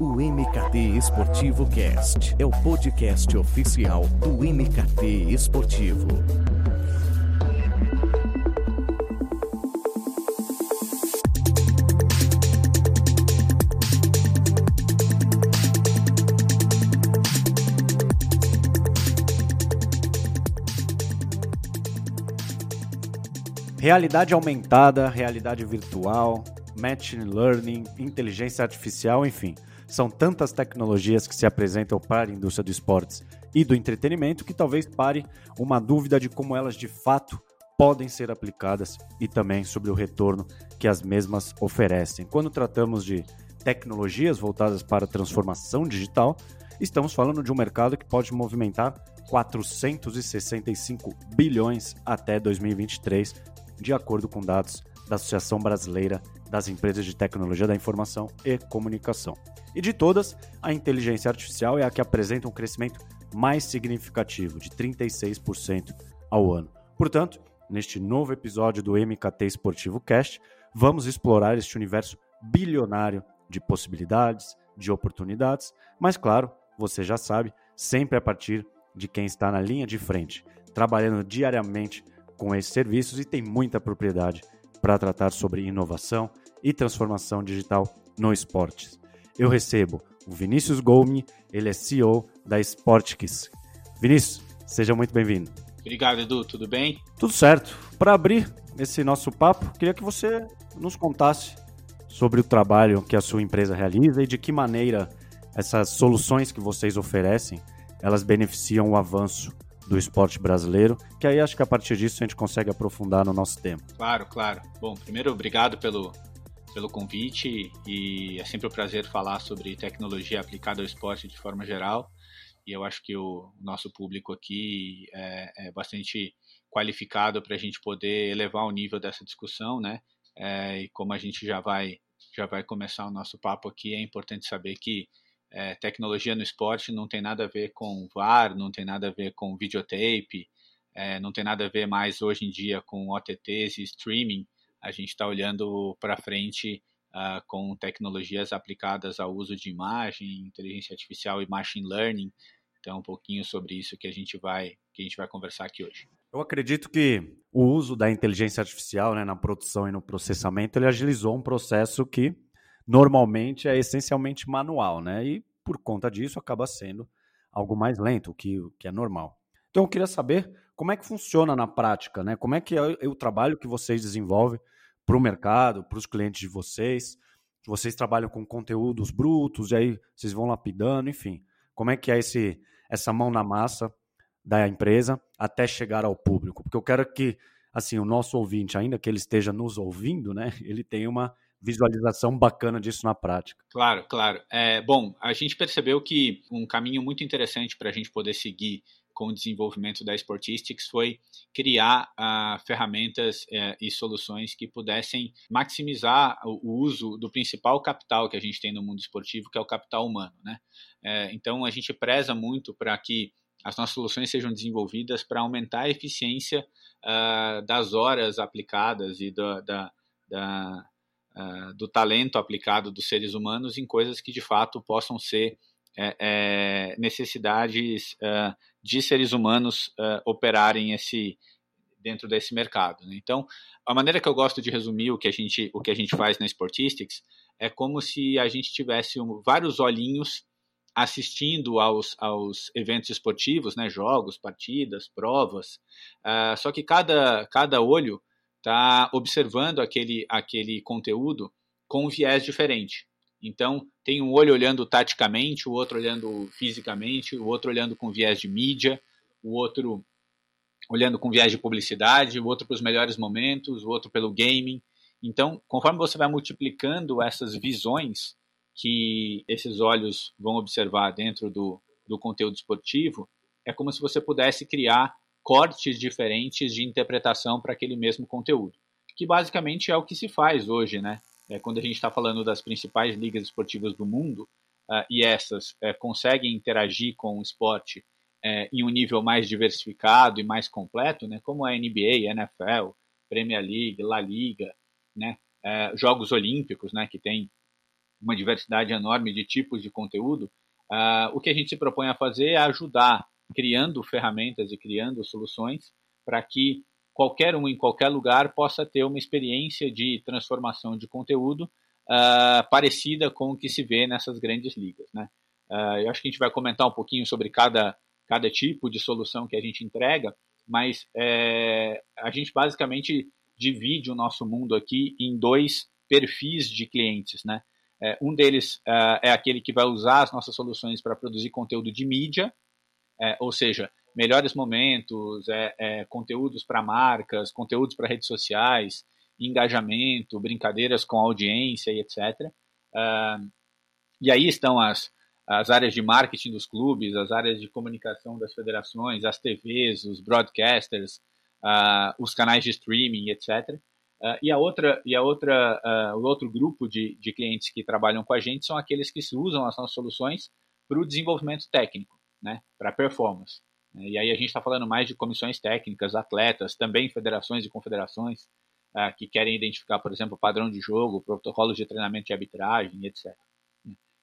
O MKT Esportivo Cast é o podcast oficial do MKT Esportivo. Realidade aumentada, realidade virtual, machine learning, inteligência artificial, enfim. São tantas tecnologias que se apresentam para a indústria dos esportes e do entretenimento que talvez pare uma dúvida de como elas de fato podem ser aplicadas e também sobre o retorno que as mesmas oferecem. Quando tratamos de tecnologias voltadas para a transformação digital, estamos falando de um mercado que pode movimentar 465 bilhões até 2023, de acordo com dados da Associação Brasileira das Empresas de Tecnologia da Informação e Comunicação. E de todas, a inteligência artificial é a que apresenta um crescimento mais significativo, de 36% ao ano. Portanto, neste novo episódio do MKT Esportivo Cast, vamos explorar este universo bilionário de possibilidades, de oportunidades, mas claro, você já sabe, sempre a partir de quem está na linha de frente, trabalhando diariamente com esses serviços e tem muita propriedade para tratar sobre inovação e transformação digital no esportes. Eu recebo o Vinícius Gomes, ele é CEO da Sportkiss. Vinícius, seja muito bem-vindo. Obrigado, Edu. Tudo bem? Tudo certo. Para abrir esse nosso papo, queria que você nos contasse sobre o trabalho que a sua empresa realiza e de que maneira essas soluções que vocês oferecem, elas beneficiam o avanço do esporte brasileiro, que aí acho que a partir disso a gente consegue aprofundar no nosso tempo. Claro, claro. Bom, primeiro, obrigado pelo, pelo convite e é sempre um prazer falar sobre tecnologia aplicada ao esporte de forma geral. E eu acho que o nosso público aqui é, é bastante qualificado para a gente poder elevar o nível dessa discussão, né? É, e como a gente já vai já vai começar o nosso papo aqui, é importante saber que é, tecnologia no esporte não tem nada a ver com VAR, não tem nada a ver com videotape, é, não tem nada a ver mais hoje em dia com OTTs e streaming. A gente está olhando para frente uh, com tecnologias aplicadas ao uso de imagem, inteligência artificial e machine learning. Então, um pouquinho sobre isso que a gente vai que a gente vai conversar aqui hoje. Eu acredito que o uso da inteligência artificial né, na produção e no processamento ele agilizou um processo que normalmente é essencialmente manual, né? E por conta disso acaba sendo algo mais lento, o que, que é normal. Então eu queria saber como é que funciona na prática, né? Como é que é o trabalho que vocês desenvolvem para o mercado, para os clientes de vocês. Vocês trabalham com conteúdos brutos e aí vocês vão lapidando, enfim. Como é que é esse, essa mão na massa da empresa até chegar ao público? Porque eu quero que assim o nosso ouvinte, ainda que ele esteja nos ouvindo, né, ele tenha uma visualização bacana disso na prática. Claro, claro. É, bom, a gente percebeu que um caminho muito interessante para a gente poder seguir com o desenvolvimento da Sportistics foi criar uh, ferramentas uh, e soluções que pudessem maximizar o, o, uso do principal capital que a gente tem no mundo esportivo, que é o capital humano. Né? Uh, então, a gente preza muito para que as nossas soluções sejam desenvolvidas para aumentar a eficiência ah, das horas aplicadas e da, da, da uh, do talento aplicado dos seres humanos em coisas que de fato possam ser é, é, necessidades de seres humanos operarem esse dentro desse mercado. Né? Então, a maneira que eu gosto de resumir o que a gente o que a gente faz na Sportistics é como se a gente tivesse um, vários olhinhos assistindo aos, aos eventos esportivos, né, jogos, partidas, provas. Uh, só que cada, cada olho está observando aquele, aquele conteúdo com um viés diferente. Então, tem um olho olhando taticamente, o outro olhando fisicamente, o outro olhando com viés de mídia, o outro olhando com viés de publicidade, o outro para os melhores momentos, o outro pelo gaming. Então, conforme você vai multiplicando essas visões que esses olhos vão observar dentro do, do conteúdo esportivo, é como se você pudesse criar cortes diferentes de interpretação para aquele mesmo conteúdo, que basicamente é o que se faz hoje, né? É, quando a gente está falando das principais ligas esportivas do mundo uh, e essas é, conseguem interagir com o esporte é, em um nível mais diversificado e mais completo, né? Como a NBA, NFL, Premier League, La Liga, né? É, Jogos Olímpicos, né? Que tem uma diversidade enorme de tipos de conteúdo, uh, o que a gente se propõe a fazer é ajudar, criando ferramentas e criando soluções para que qualquer um em qualquer lugar possa ter uma experiência de transformação de conteúdo uh, parecida com o que se vê nessas grandes ligas. Né? Uh, eu acho que a gente vai comentar um pouquinho sobre cada, cada tipo de solução que a gente entrega, mas é, a gente basicamente divide o nosso mundo aqui em dois perfis de clientes, né? É, um deles uh, é aquele que vai usar as nossas soluções para produzir conteúdo de mídia, é, ou seja, melhores momentos, é, é conteúdos para marcas, conteúdos para redes sociais, engajamento, brincadeiras com audiência e etc. Uh, e aí estão as, as áreas de marketing dos clubes, as áreas de comunicação das federações, as TVs, os broadcasters, uh, os canais de streaming, etc. Uh, e a outra, e a outra, uh, o outro grupo de, de clientes que trabalham com a gente são aqueles que usam as nossas soluções para o desenvolvimento técnico, né, para performance. E aí a gente está falando mais de comissões técnicas, atletas, também federações e confederações uh, que querem identificar, por exemplo, padrão de jogo, protocolos de treinamento de arbitragem, etc.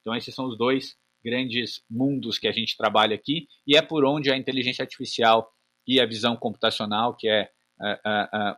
Então esses são os dois grandes mundos que a gente trabalha aqui e é por onde a inteligência artificial e a visão computacional, que é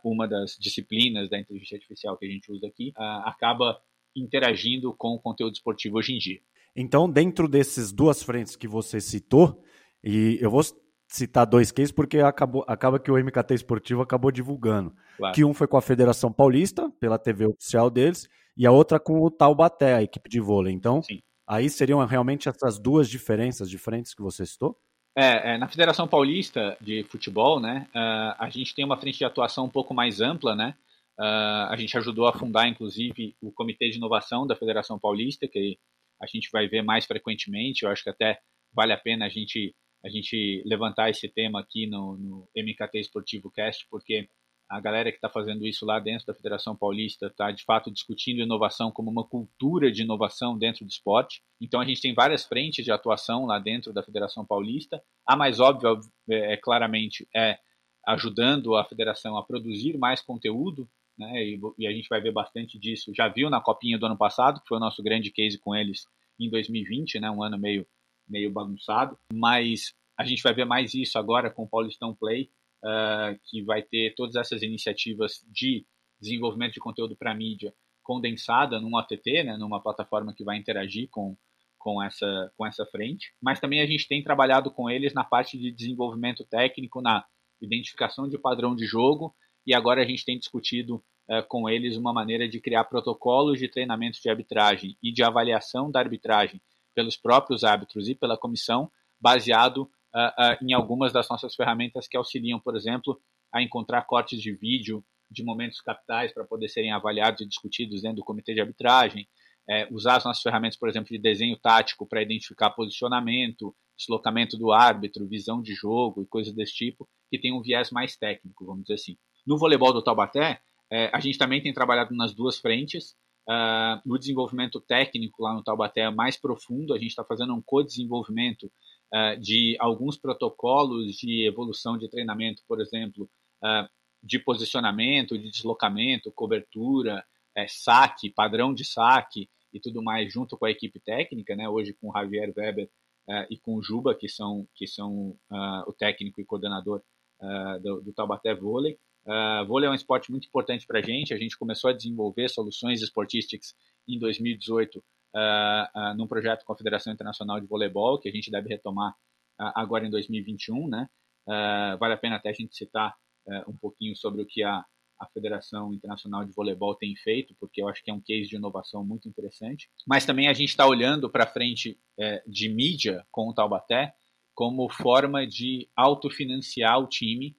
uma das disciplinas da inteligência artificial que a gente usa aqui, acaba interagindo com o conteúdo esportivo hoje em dia. Então, dentro desses duas frentes que você citou, e eu vou citar dois cases porque acabou, acaba que o MKT Esportivo acabou divulgando. Claro. Que um foi com a Federação Paulista, pela TV oficial deles, e a outra com o Taubaté, a equipe de vôlei. Então, Sim. aí seriam realmente essas duas diferenças diferentes que você citou? É, é, na Federação Paulista de Futebol, né, uh, a gente tem uma frente de atuação um pouco mais ampla, né? Uh, a gente ajudou a fundar, inclusive, o Comitê de Inovação da Federação Paulista, que a gente vai ver mais frequentemente. Eu acho que até vale a pena a gente, a gente levantar esse tema aqui no, no MKT Esportivo Cast, porque a galera que está fazendo isso lá dentro da Federação Paulista está de fato discutindo inovação como uma cultura de inovação dentro do esporte. Então a gente tem várias frentes de atuação lá dentro da Federação Paulista. A mais óbvia, é, é claramente, é ajudando a federação a produzir mais conteúdo, né? E, e, a gente vai ver bastante disso. Já viu na Copinha do ano passado, que foi o nosso grande case com eles em 2020, né? Um ano meio meio bagunçado, mas a gente vai ver mais isso agora com o Paulistão Play uh, que vai ter todas essas iniciativas de desenvolvimento de conteúdo para mídia condensada num OTT, né, numa plataforma que vai interagir com, com, essa, com essa frente. Mas também a gente tem trabalhado com eles na parte de desenvolvimento técnico, na identificação de padrão de jogo, e agora a gente tem discutido uh, com eles uma maneira de criar protocolos de treinamento de arbitragem e de avaliação da arbitragem pelos próprios árbitros e pela comissão, baseado uh, uh, em algumas das nossas ferramentas que auxiliam, por exemplo, a encontrar cortes de vídeo de momentos capitais para poder serem avaliados e discutidos dentro do comitê de arbitragem, é, usar as nossas ferramentas, por exemplo, de desenho tático para identificar posicionamento, deslocamento do árbitro, visão de jogo e coisas desse tipo, que tem um viés mais técnico, vamos dizer assim. No voleibol do Taubaté, é, a gente também tem trabalhado nas duas frentes. Uh, no desenvolvimento técnico lá no Taubaté é mais profundo, a gente está fazendo um co-desenvolvimento uh, de alguns protocolos de evolução de treinamento, por exemplo, uh, de posicionamento, de deslocamento, cobertura, é, saque, padrão de saque e tudo mais junto com a equipe técnica, né? Hoje com o Javier Weber uh, e com o Juba, que são, que são o técnico e coordenador do, do Taubaté Vôlei. Uh, vôlei é um esporte muito importante para a gente. A gente começou a desenvolver soluções esportísticas em 2018 uh, uh, num projeto com a Federação Internacional de Voleibol, que a gente deve retomar uh, agora em 2021, né? vale a pena até a gente citar um pouquinho sobre o que a, a Federação Internacional de Voleibol tem feito, porque eu acho que é um case de inovação muito interessante. Mas também a gente está olhando para frente de mídia com o Taubaté como forma de autofinanciar o time,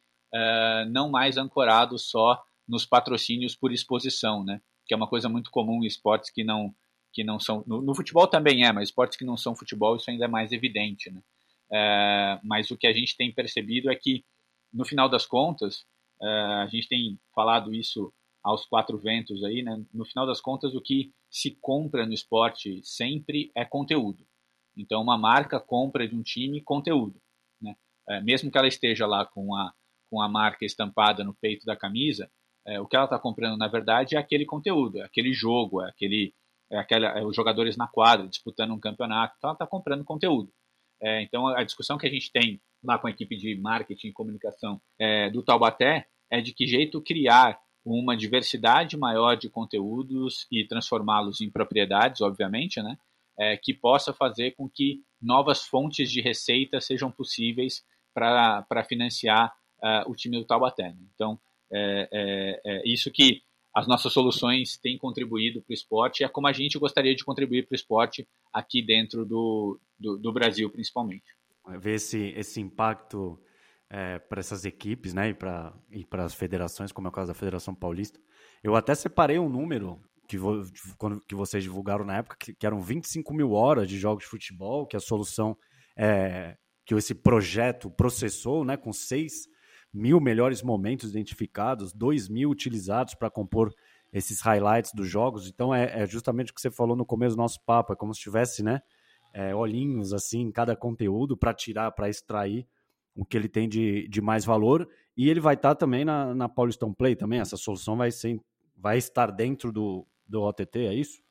não mais ancorado só nos patrocínios por exposição, né? Que é uma coisa muito comum em esportes que não que não são. No, no, futebol também é, mas esportes que não são futebol, isso ainda é mais evidente. Né? É, mas o que a gente tem percebido é que, no final das contas, é, a gente tem falado isso aos quatro ventos aí, né? no final das contas, o que se compra no esporte sempre é conteúdo. Então, uma marca compra de um time conteúdo. Né? Mesmo que ela esteja lá com a, com a marca estampada no peito da camisa, é, o que ela está comprando, na verdade, é aquele conteúdo, é aquele jogo, é aquele é aquela, é os jogadores na quadra, disputando um campeonato, então ela está comprando conteúdo. É, então a discussão que a gente tem lá com a equipe de marketing e comunicação é, do Taubaté é de que jeito criar uma diversidade maior de conteúdos e transformá-los em propriedades, obviamente, né? É, que possa fazer com que novas fontes de receita sejam possíveis para financiar uh, o time do Taubaté. Né? Então, é, é, é, isso que as nossas soluções têm contribuído para o esporte, é como a gente gostaria de contribuir para o esporte aqui dentro do, do, do Brasil, principalmente. Ver esse, esse impacto é, para essas equipes né, e para e as federações, como é o caso da Federação Paulista. Eu até separei um número que, vo, que vocês divulgaram na época, que, que, eram 25 mil horas de jogos de futebol, que a solução é, que esse projeto processou, né, com 6 mil melhores momentos identificados, 2 mil utilizados para compor esses highlights dos jogos. Então é, é, justamente o que você falou no começo do nosso papo, é como se tivesse né, é, olhinhos assim em cada conteúdo para tirar, para extrair o que ele tem de, de mais valor. E ele vai estar tá também na, na Paulistão Play também. Essa solução vai, ser, vai estar dentro do, do OTT, é isso?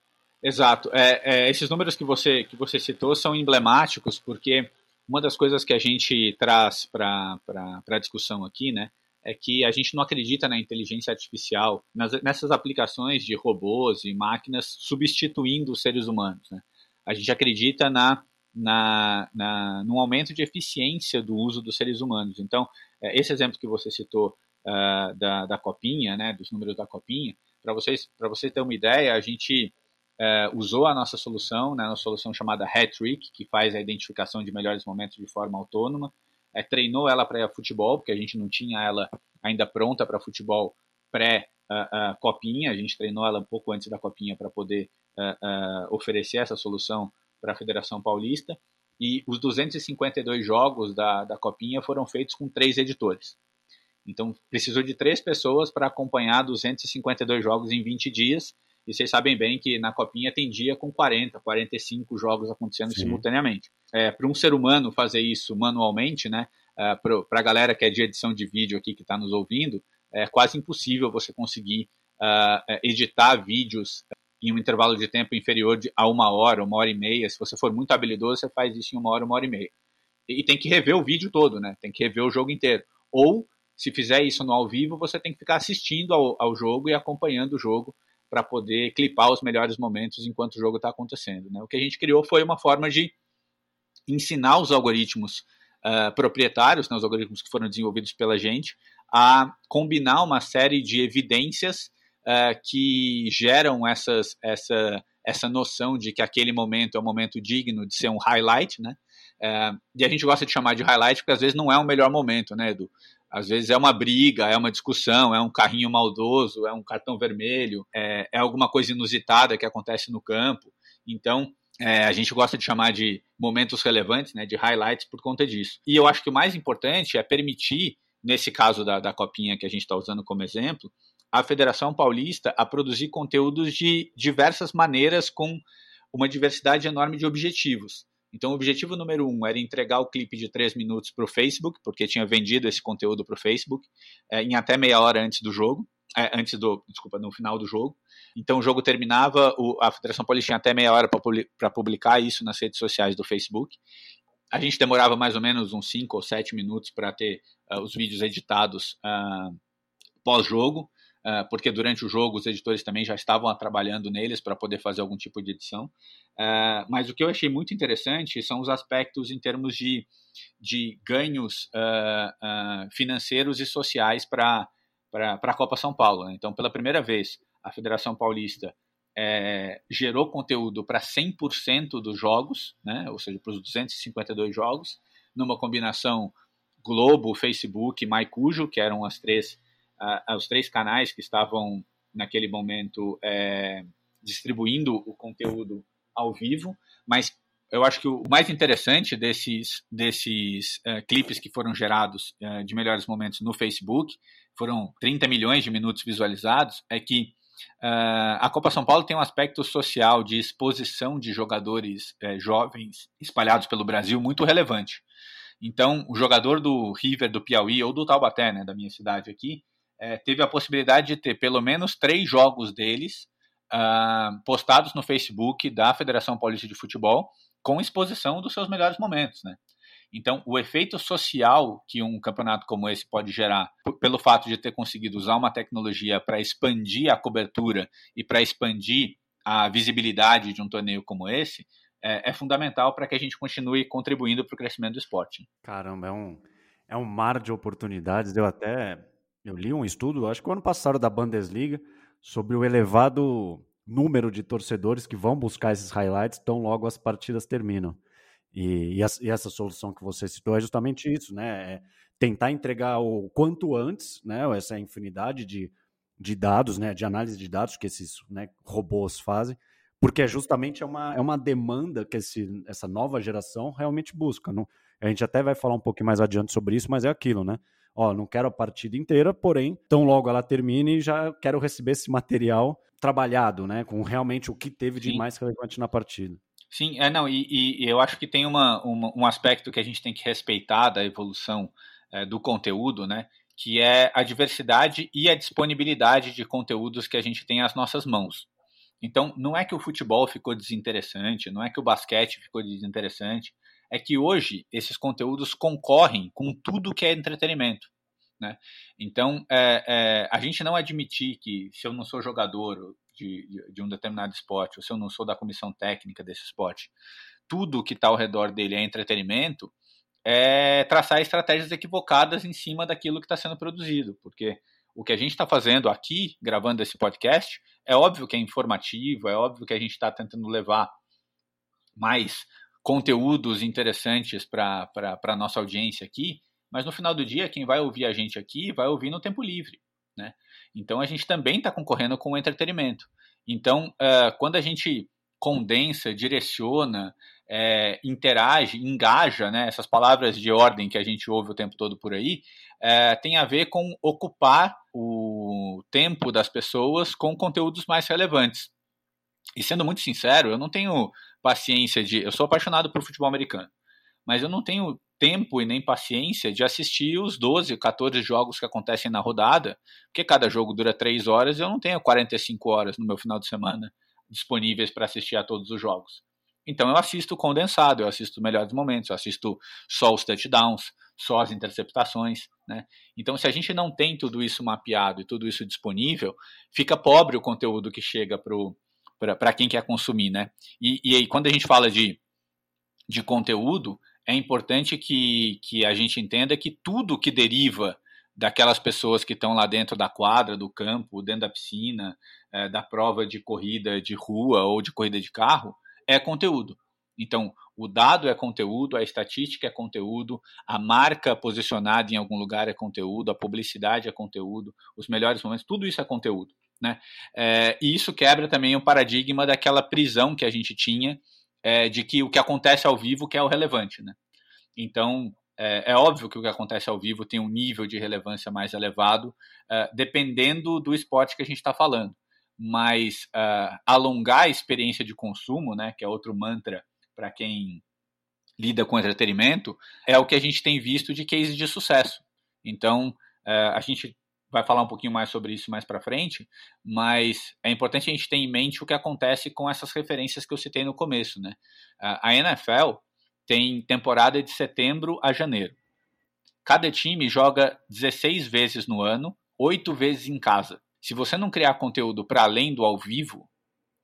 Exato. É, é, esses números que você, que você citou são emblemáticos, porque uma das coisas que a gente traz para a discussão aqui, né, é que a gente não acredita na inteligência artificial, nas, nessas aplicações de robôs e máquinas substituindo os seres humanos. Né? A gente acredita na na, na, num aumento de eficiência do uso dos seres humanos. Então, é, esse exemplo que você citou uh, da, da copinha, né, dos números da copinha, para vocês, para vocês terem uma ideia, a gente uh, usou a nossa solução, né, a nossa solução chamada Hat-Trick, que faz a identificação de melhores momentos de forma autônoma, é, treinou ela para futebol, porque a gente não tinha ela ainda pronta para futebol pré-copinha, uh, a gente treinou ela um pouco antes da copinha para poder oferecer essa solução para a Federação Paulista, e os 252 jogos da, da Copinha foram feitos com três editores. Então, precisou de três pessoas para acompanhar 252 jogos em 20 dias, e vocês sabem bem que na Copinha tem dia com 40, 45 jogos acontecendo Sim. simultaneamente. É, para um ser humano fazer isso manualmente, né, é, para a galera que é de edição de vídeo aqui que está nos ouvindo, é quase impossível você conseguir uh, editar vídeos em um intervalo de tempo inferior de, a uma hora, uma hora e meia. Se você for muito habilidoso, você faz isso em uma hora, uma hora e meia. E, e tem que rever o vídeo todo, né? Tem que rever o jogo inteiro. Ou, se fizer isso no ao vivo, você tem que ficar assistindo ao, ao jogo e acompanhando o jogo para poder clipar os melhores momentos enquanto o jogo está acontecendo. Né? O que a gente criou foi uma forma de ensinar os algoritmos uh, proprietários, né, os algoritmos que foram desenvolvidos pela gente, a combinar uma série de evidências uh, que geram essas, essa, essa noção de que aquele momento é um momento digno de ser um highlight, né? Uh, e a gente gosta de chamar de highlight porque às vezes não é o melhor momento, né, Edu? Às vezes é uma briga, é uma discussão, é um carrinho maldoso, é um cartão vermelho, é, é alguma coisa inusitada que acontece no campo. Então, é, a gente gosta de chamar de momentos relevantes, né, de highlights por conta disso. E eu acho que o mais importante é permitir, nesse caso da, da copinha que a gente está usando como exemplo, a Federação Paulista a produzir conteúdos de diversas maneiras com uma diversidade enorme de objetivos. Então, o objetivo número um era entregar o clipe de três minutos para o Facebook, porque tinha vendido esse conteúdo para o Facebook é, em até meia hora antes do jogo, é, antes do, desculpa, no final do jogo. Então, o jogo terminava, o, a Federação Paulista tinha até meia hora para publicar isso nas redes sociais do Facebook. A gente demorava mais ou menos uns cinco ou sete minutos para ter uh, os vídeos editados uh, pós-jogo. Ah, porque durante o jogo os editores também já estavam trabalhando neles para poder fazer algum tipo de edição. Ah, mas o que eu achei muito interessante são os aspectos em termos de, de ganhos ah, financeiros e sociais para a Copa São Paulo. Né? Então, pela primeira vez, a Federação Paulista é, gerou conteúdo para 100% dos jogos, né? ou seja, para os 252 jogos, numa combinação Globo, Facebook MyCujo, que eram as três aos três canais que estavam naquele momento é, distribuindo o conteúdo ao vivo, mas eu acho que o mais interessante desses, desses uh, clipes que foram gerados uh, de melhores momentos no Facebook, foram 30 milhões de minutos visualizados, é que uh, a Copa São Paulo tem um aspecto social de exposição de jogadores jovens espalhados pelo Brasil muito relevante. Então, o jogador do River do Piauí ou do Taubaté, né, da minha cidade aqui, é, teve a possibilidade de ter pelo menos três jogos deles uh, postados no Facebook da Federação Paulista de Futebol com exposição dos seus melhores momentos, né? Então, o efeito social que um campeonato como esse pode gerar, pelo fato de ter conseguido usar uma tecnologia para expandir a cobertura e para expandir a visibilidade de um torneio como esse, é, é fundamental para que a gente continue contribuindo para o crescimento do esporte. Caramba, é um, é um mar de oportunidades. Eu até eu li um estudo, acho que o ano passado da Bundesliga, sobre o elevado número de torcedores que vão buscar esses highlights tão logo as partidas terminam. E, e, essa, e essa solução que você citou é justamente isso, né? É tentar entregar o quanto antes, né? Essa infinidade de, de dados, né? De análise de dados que esses né, robôs fazem, porque é justamente é uma, é uma demanda que esse, essa nova geração realmente busca. Não, a gente até vai falar um pouquinho mais adiante sobre isso, mas é aquilo, né? Ó, não quero a partida inteira, porém, tão logo ela termine, já quero receber esse material trabalhado, né? Com realmente o que teve de Sim. mais relevante na partida. Sim, é não, e, e eu acho que tem uma, uma, um aspecto que a gente tem que respeitar da evolução é, do conteúdo, né? Que é a diversidade e a disponibilidade de conteúdos que a gente tem às nossas mãos. Então, não é que o futebol ficou desinteressante, não é que o basquete ficou desinteressante, é que hoje esses conteúdos concorrem com tudo que é entretenimento. Né? Então, é, é, a gente não admitir que se eu não sou jogador de, de, um determinado esporte, ou se eu não sou da comissão técnica desse esporte, tudo que está ao redor dele é entretenimento, é traçar estratégias equivocadas em cima daquilo que está sendo produzido, porque o que a gente está fazendo aqui, gravando esse podcast, é óbvio que é informativo, é óbvio que a gente está tentando levar mais conteúdos interessantes para a nossa audiência aqui, mas no final do dia, quem vai ouvir a gente aqui vai ouvir no tempo livre. Né? Então a gente também está concorrendo com o entretenimento. Então, uh, quando a gente condensa, direciona, é, interage, engaja, né, essas palavras de ordem que a gente ouve o tempo todo por aí, é, tem a ver com ocupar o tempo das pessoas com conteúdos mais relevantes. E sendo muito sincero, eu não tenho paciência de. Eu sou apaixonado por futebol americano, mas eu não tenho tempo e nem paciência de assistir os 12, 14 jogos que acontecem na rodada, porque cada jogo dura 3 horas e eu não tenho 45 horas no meu final de semana disponíveis para assistir a todos os jogos. Então eu assisto condensado, eu assisto melhores momentos, eu assisto só os touchdowns, só as interceptações, né? Então se a gente não tem tudo isso mapeado e tudo isso disponível, fica pobre o conteúdo que chega para para quem quer consumir, né? E, e aí, quando a gente fala de, de conteúdo, é importante que, que a gente entenda que tudo que deriva daquelas pessoas que estão lá dentro da quadra, do campo, dentro da piscina, é, da prova de corrida de rua ou de corrida de carro, é conteúdo. Então, o dado é conteúdo, a estatística é conteúdo, a marca posicionada em algum lugar é conteúdo, a publicidade é conteúdo, os melhores momentos, tudo isso é conteúdo. Né? É, e isso quebra também o paradigma daquela prisão que a gente tinha é, de que o que acontece ao vivo que é o relevante. Né? Então, é, é, óbvio que o que acontece ao vivo tem um nível de relevância mais elevado, é, dependendo do esporte que a gente está falando. Mas é, alongar a experiência de consumo, né, que é outro mantra para quem lida com entretenimento, é o que a gente tem visto de cases de sucesso. Então, é, a gente vai falar um pouquinho mais sobre isso mais para frente, mas é importante a gente ter em mente o que acontece com essas referências que eu citei no começo, né? A NFL tem temporada de setembro a janeiro. Cada time joga 16 vezes no ano, 8 vezes em casa. Se você não criar conteúdo para além do ao vivo,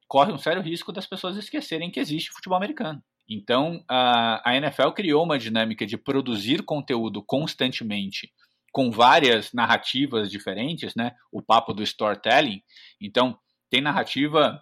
corre um sério risco das pessoas esquecerem que existe futebol americano. Então, a, NFL criou uma dinâmica de produzir conteúdo constantemente com várias narrativas diferentes, né? O papo do storytelling. Então, tem narrativa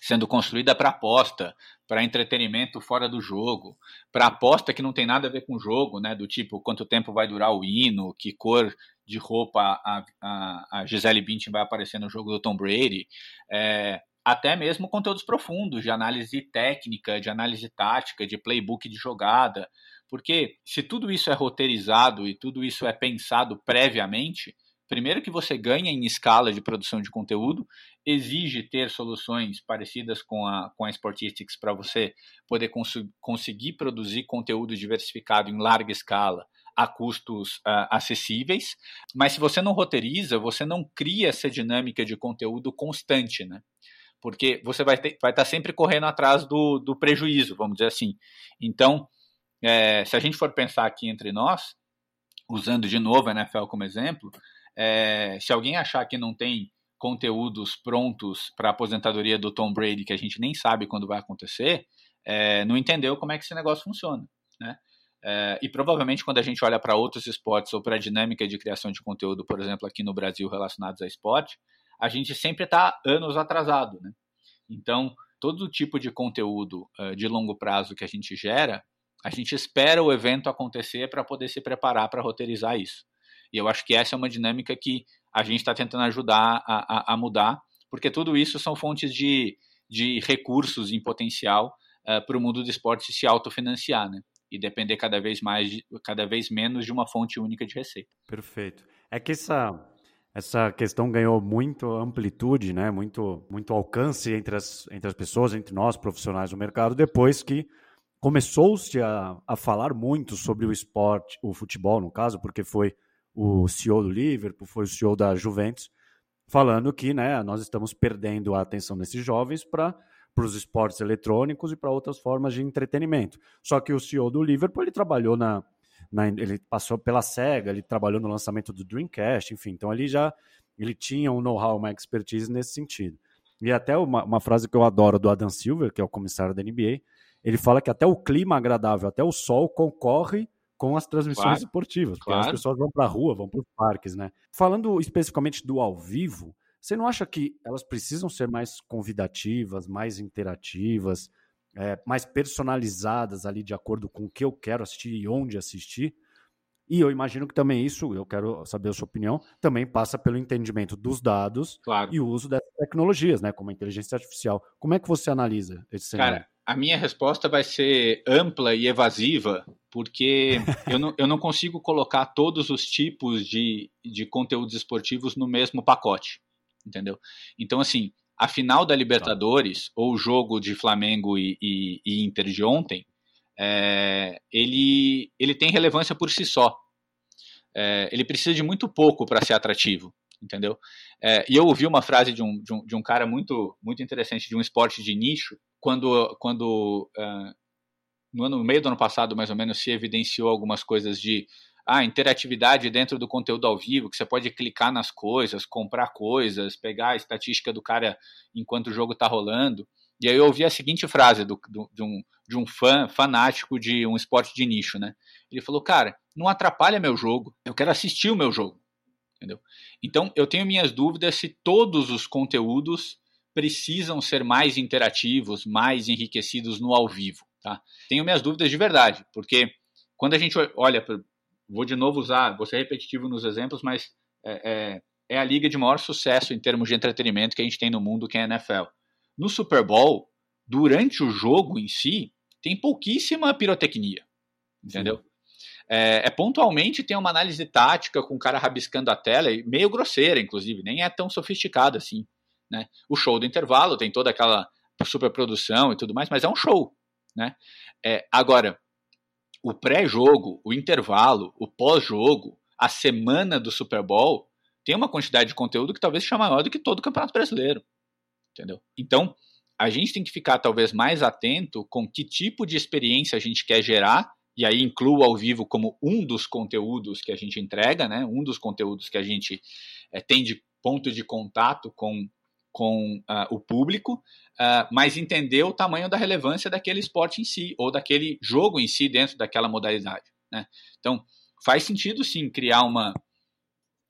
sendo construída para aposta, para entretenimento fora do jogo, para aposta que não tem nada a ver com o jogo, né? Do tipo quanto tempo vai durar o hino, que cor de roupa a, a, a Gisele Bündchen vai aparecer no jogo do Tom Brady, é, até mesmo conteúdos profundos de análise técnica, de análise tática, de playbook de jogada, porque se tudo isso é roteirizado e tudo isso é pensado previamente, primeiro que você ganha em escala de produção de conteúdo, exige ter soluções parecidas com a, com a Sportistics para você poder cons conseguir produzir conteúdo diversificado em larga escala a custos uh, acessíveis, mas se você não roteiriza, você não cria essa dinâmica de conteúdo constante, né? porque você vai, ter, vai estar tá sempre correndo atrás do, do prejuízo, vamos dizer assim. Então, é, se a gente for pensar aqui entre nós, usando de novo a NFL como exemplo, é, se alguém achar que não tem conteúdos prontos para a aposentadoria do Tom Brady, que a gente nem sabe quando vai acontecer, é, não entendeu como é que esse negócio funciona. Né? É, e provavelmente quando a gente olha para outros esportes ou para a dinâmica de criação de conteúdo, por exemplo, aqui no Brasil relacionados a esporte, a gente sempre está anos atrasado. Né? Então, todo tipo de conteúdo uh, de longo prazo que a gente gera, a gente espera o evento acontecer para poder se preparar para roteirizar isso. E eu acho que essa é uma dinâmica que a gente está tentando ajudar a, a, a, mudar, porque tudo isso são fontes de, de recursos em potencial uh, para o mundo do esporte se autofinanciar, né? E depender cada vez mais, cada vez menos de uma fonte única de receita. Perfeito. É que essa, essa questão ganhou muito amplitude, né? muito, muito alcance entre as, entre as pessoas, entre nós, profissionais do mercado, depois que começou-se a, a falar muito sobre o esporte, o futebol, no caso, porque foi o CEO do Liverpool, foi o CEO da Juventus, falando que né, nós estamos perdendo a atenção desses jovens para os esportes eletrônicos e para outras formas de entretenimento. Só que o CEO do Liverpool ele trabalhou na, na, ele passou pela Sega, ele trabalhou no lançamento do Dreamcast, enfim, então ele já ele tinha um know-how, uma expertise nesse sentido. E até uma, uma, frase que eu adoro do Adam Silver, que é o comissário da NBA, ele fala que até o clima agradável, até o sol concorre com as transmissões claro, esportivas, porque claro. as pessoas vão para a rua, vão para os parques, né? Falando especificamente do ao vivo, você não acha que elas precisam ser mais convidativas, mais interativas, é, mais personalizadas ali de acordo com o que eu quero assistir e onde assistir? E eu imagino que também isso, eu quero saber a sua opinião, também passa pelo entendimento dos dados claro. e o uso dessas tecnologias, né, como a inteligência artificial. Como é que você analisa esse cenário? Cara, a minha resposta vai ser ampla e evasiva, porque eu não, eu não consigo colocar todos os tipos de, de conteúdos esportivos no mesmo pacote, entendeu? Então, assim, a final da Libertadores, tá. ou o jogo de Flamengo e, e, e Inter de ontem, é, ele, ele tem relevância por si só. É, ele precisa de muito pouco para ser atrativo, entendeu? É, e eu ouvi uma frase de um, de um, de um cara muito, muito interessante, de um esporte de nicho, quando, quando uh, no, ano, no meio do ano passado, mais ou menos, se evidenciou algumas coisas de ah, interatividade dentro do conteúdo ao vivo, que você pode clicar nas coisas, comprar coisas, pegar a estatística do cara enquanto o jogo está rolando. E aí eu ouvi a seguinte frase do, do, de um, de um fã fanático de um esporte de nicho, né? Ele falou, cara, não atrapalha meu jogo, eu quero assistir o meu jogo. Entendeu? Então, eu tenho minhas dúvidas se todos os conteúdos precisam ser mais interativos, mais enriquecidos no ao vivo. Tá? Tenho minhas dúvidas de verdade, porque quando a gente olha, vou de novo usar, vou ser repetitivo nos exemplos, mas é, é, é, a liga de maior sucesso em termos de entretenimento que a gente tem no mundo, que é a NFL. No Super Bowl, durante o jogo em si, tem pouquíssima pirotecnia, entendeu? É, é, pontualmente tem uma análise tática com o cara rabiscando a tela, meio grosseira, inclusive, nem é tão sofisticada assim. Né? O show do intervalo tem toda aquela superprodução e tudo mais, mas é um show. Né? É, agora, o pré-jogo, o intervalo, o pós-jogo, a semana do Super Bowl tem uma quantidade de conteúdo que talvez seja maior do que todo o Campeonato Brasileiro. Entendeu? Então, a gente tem que ficar talvez mais atento com que tipo de experiência a gente quer gerar, e aí incluo ao vivo como um dos conteúdos que a gente entrega, né? um dos conteúdos que a gente é, tem de ponto de contato com com uh, o público, uh, mas entender o tamanho da relevância daquele esporte em si, ou daquele jogo em si dentro daquela modalidade. Né? Então, faz sentido sim criar uma,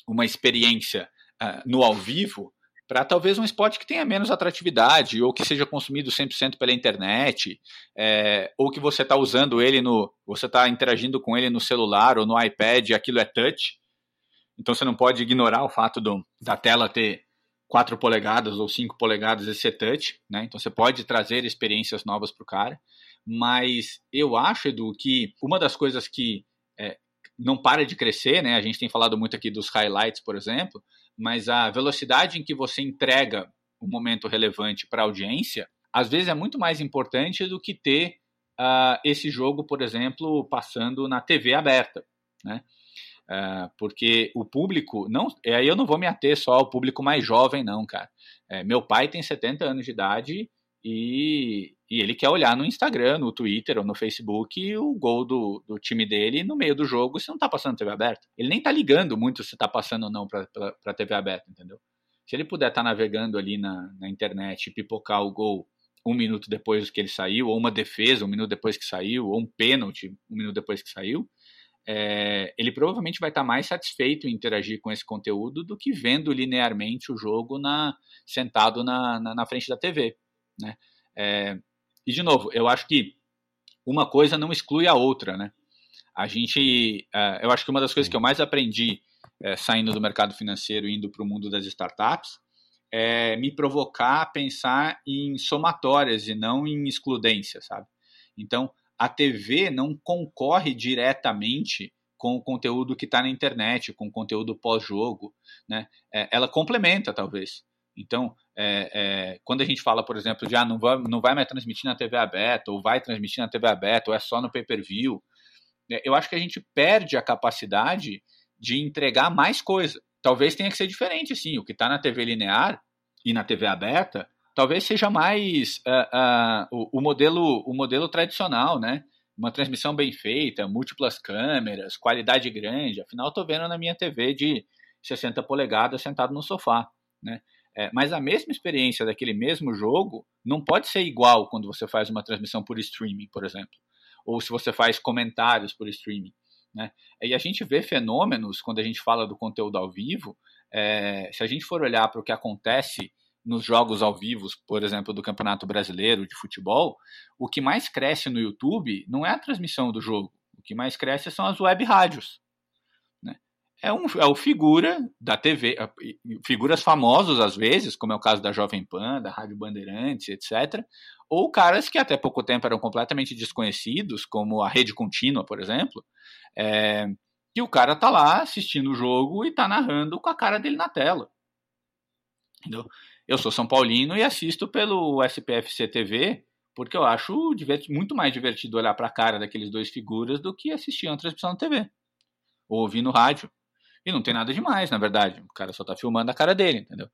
uma experiência uh, no ao vivo para talvez um esporte que tenha menos atratividade, ou que seja consumido 100% pela internet, é, ou que você está usando ele no. você está interagindo com ele no celular ou no iPad, aquilo é touch. Então você não pode ignorar o fato do, da tela ter 4 polegadas ou 5 polegadas esse touch, né? Então você pode trazer experiências novas para o cara. Mas eu acho, Edu, que uma das coisas que é, não para de crescer, né? A gente tem falado muito aqui dos highlights, por exemplo, mas a velocidade em que você entrega um momento relevante para a audiência, às vezes é muito mais importante do que ter uh, esse jogo, por exemplo, passando na TV aberta, né? Uh, porque o público, não, aí eu não vou me ater só ao público mais jovem, não, cara. É, meu pai tem 70 anos de idade e, e, ele quer olhar no Instagram, no Twitter ou no Facebook o gol do, do time dele no meio do jogo se não tá passando TV aberta. Ele nem tá ligando muito se tá passando ou não pra, pra, pra TV aberta, entendeu? Se ele puder estar tá navegando ali na, na internet e pipocar o gol um minuto depois que ele saiu, ou uma defesa um minuto depois que saiu, ou um pênalti um minuto depois que saiu, é, ele provavelmente vai estar mais satisfeito em interagir com esse conteúdo do que vendo linearmente o jogo na, sentado na, na, na frente da TV. Né? É, e, de novo, eu acho que uma coisa não exclui a outra. Né? A gente, é, eu acho que uma das coisas que eu mais aprendi é, saindo do mercado financeiro e indo para o mundo das startups é me provocar a pensar em somatórias e não em excludência, sabe? Então, a TV não concorre diretamente com o conteúdo que está na internet, com o conteúdo pós-jogo, né? É, ela complementa, talvez. Então, é, é, quando a gente fala, por exemplo, de ah, não, vai, não vai mais transmitir na TV aberta, ou vai transmitir na TV aberta, ou é só no pay-per-view, é, eu acho que a gente perde a capacidade de entregar mais coisa. Talvez tenha que ser diferente, assim, o que está na TV linear e na TV aberta talvez seja mais uh, uh, o, o, modelo, o modelo tradicional, né? Uma transmissão bem feita, múltiplas câmeras, qualidade grande. Afinal, estou vendo na minha TV de 60 polegadas sentado no sofá, né? É, mas a mesma experiência daquele mesmo jogo não pode ser igual quando você faz uma transmissão por streaming, por exemplo, ou se você faz comentários por streaming. Né? E a gente vê fenômenos quando a gente fala do conteúdo ao vivo. É, se a gente for olhar para o que acontece nos jogos ao vivo, por exemplo, do Campeonato Brasileiro de Futebol, o que mais cresce no YouTube não é a transmissão do jogo. O que mais cresce são as web rádios. É, um, é o figura da TV, figuras famosos às vezes, como é o caso da Jovem Pan, da Rádio Bandeirantes, etc. Ou caras que até pouco tempo eram completamente desconhecidos, como a Rede Contínua, por exemplo, é, que o cara tá lá assistindo o jogo e tá narrando com a cara dele na tela. Entendeu? Eu sou São Paulino e assisto pelo SPFC TV, porque eu acho muito mais divertido olhar para a cara daqueles dois figuras do que assistir uma transmissão na TV ou ouvir no rádio. E não tem nada demais, na verdade. O cara só está filmando a cara dele, entendeu?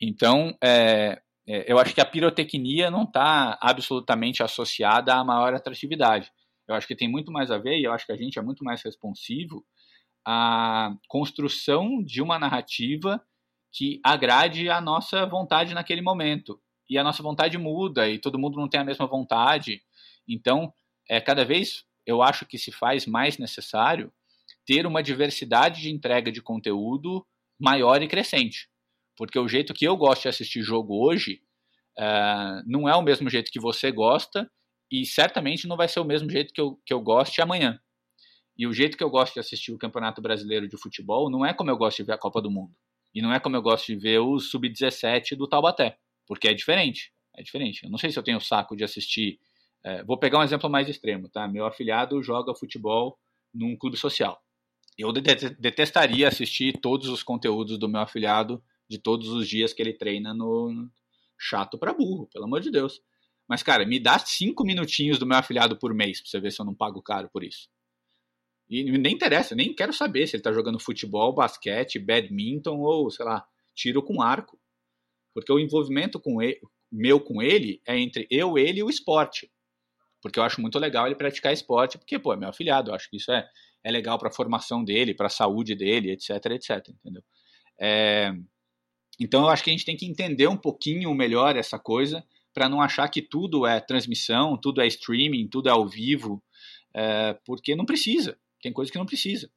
Então, é, é, eu acho que a pirotecnia não está absolutamente associada à maior atratividade. Eu acho que tem muito mais a ver, e eu acho que a gente é muito mais responsivo à construção de uma narrativa que agrade a nossa vontade naquele momento. E a nossa vontade muda e todo mundo não tem a mesma vontade. Então, é cada vez eu acho que se faz mais necessário ter uma diversidade de entrega de conteúdo maior e crescente. Porque o jeito que eu gosto de assistir jogo hoje uh, não é o mesmo jeito que você gosta e certamente não vai ser o mesmo jeito que eu, que eu goste amanhã. E o jeito que eu gosto de assistir o Campeonato Brasileiro de Futebol não é como eu gosto de ver a Copa do Mundo. E não é como eu gosto de ver o sub-17 do Taubaté, porque é diferente. É diferente. Eu não sei se eu tenho saco de assistir. É, vou pegar um exemplo mais extremo, tá? Meu afilhado joga futebol num clube social. Eu detestaria assistir todos os conteúdos do meu afilhado de todos os dias que ele treina no chato para burro, pelo amor de Deus. Mas, cara, me dá cinco minutinhos do meu afilhado por mês pra você ver se eu não pago caro por isso. E nem interessa, nem quero saber se ele está jogando futebol, basquete, badminton ou, sei lá, tiro com arco. Porque o envolvimento com ele, meu com ele é entre eu, ele e o esporte. Porque eu acho muito legal ele praticar esporte, porque, pô, é meu afilhado, eu acho que isso é, é legal para a formação dele, para a saúde dele, etc, etc, entendeu? É, então eu acho que a gente tem que entender um pouquinho melhor essa coisa, para não achar que tudo é transmissão, tudo é streaming, tudo é ao vivo, é, porque não precisa tem coisa que não precisa.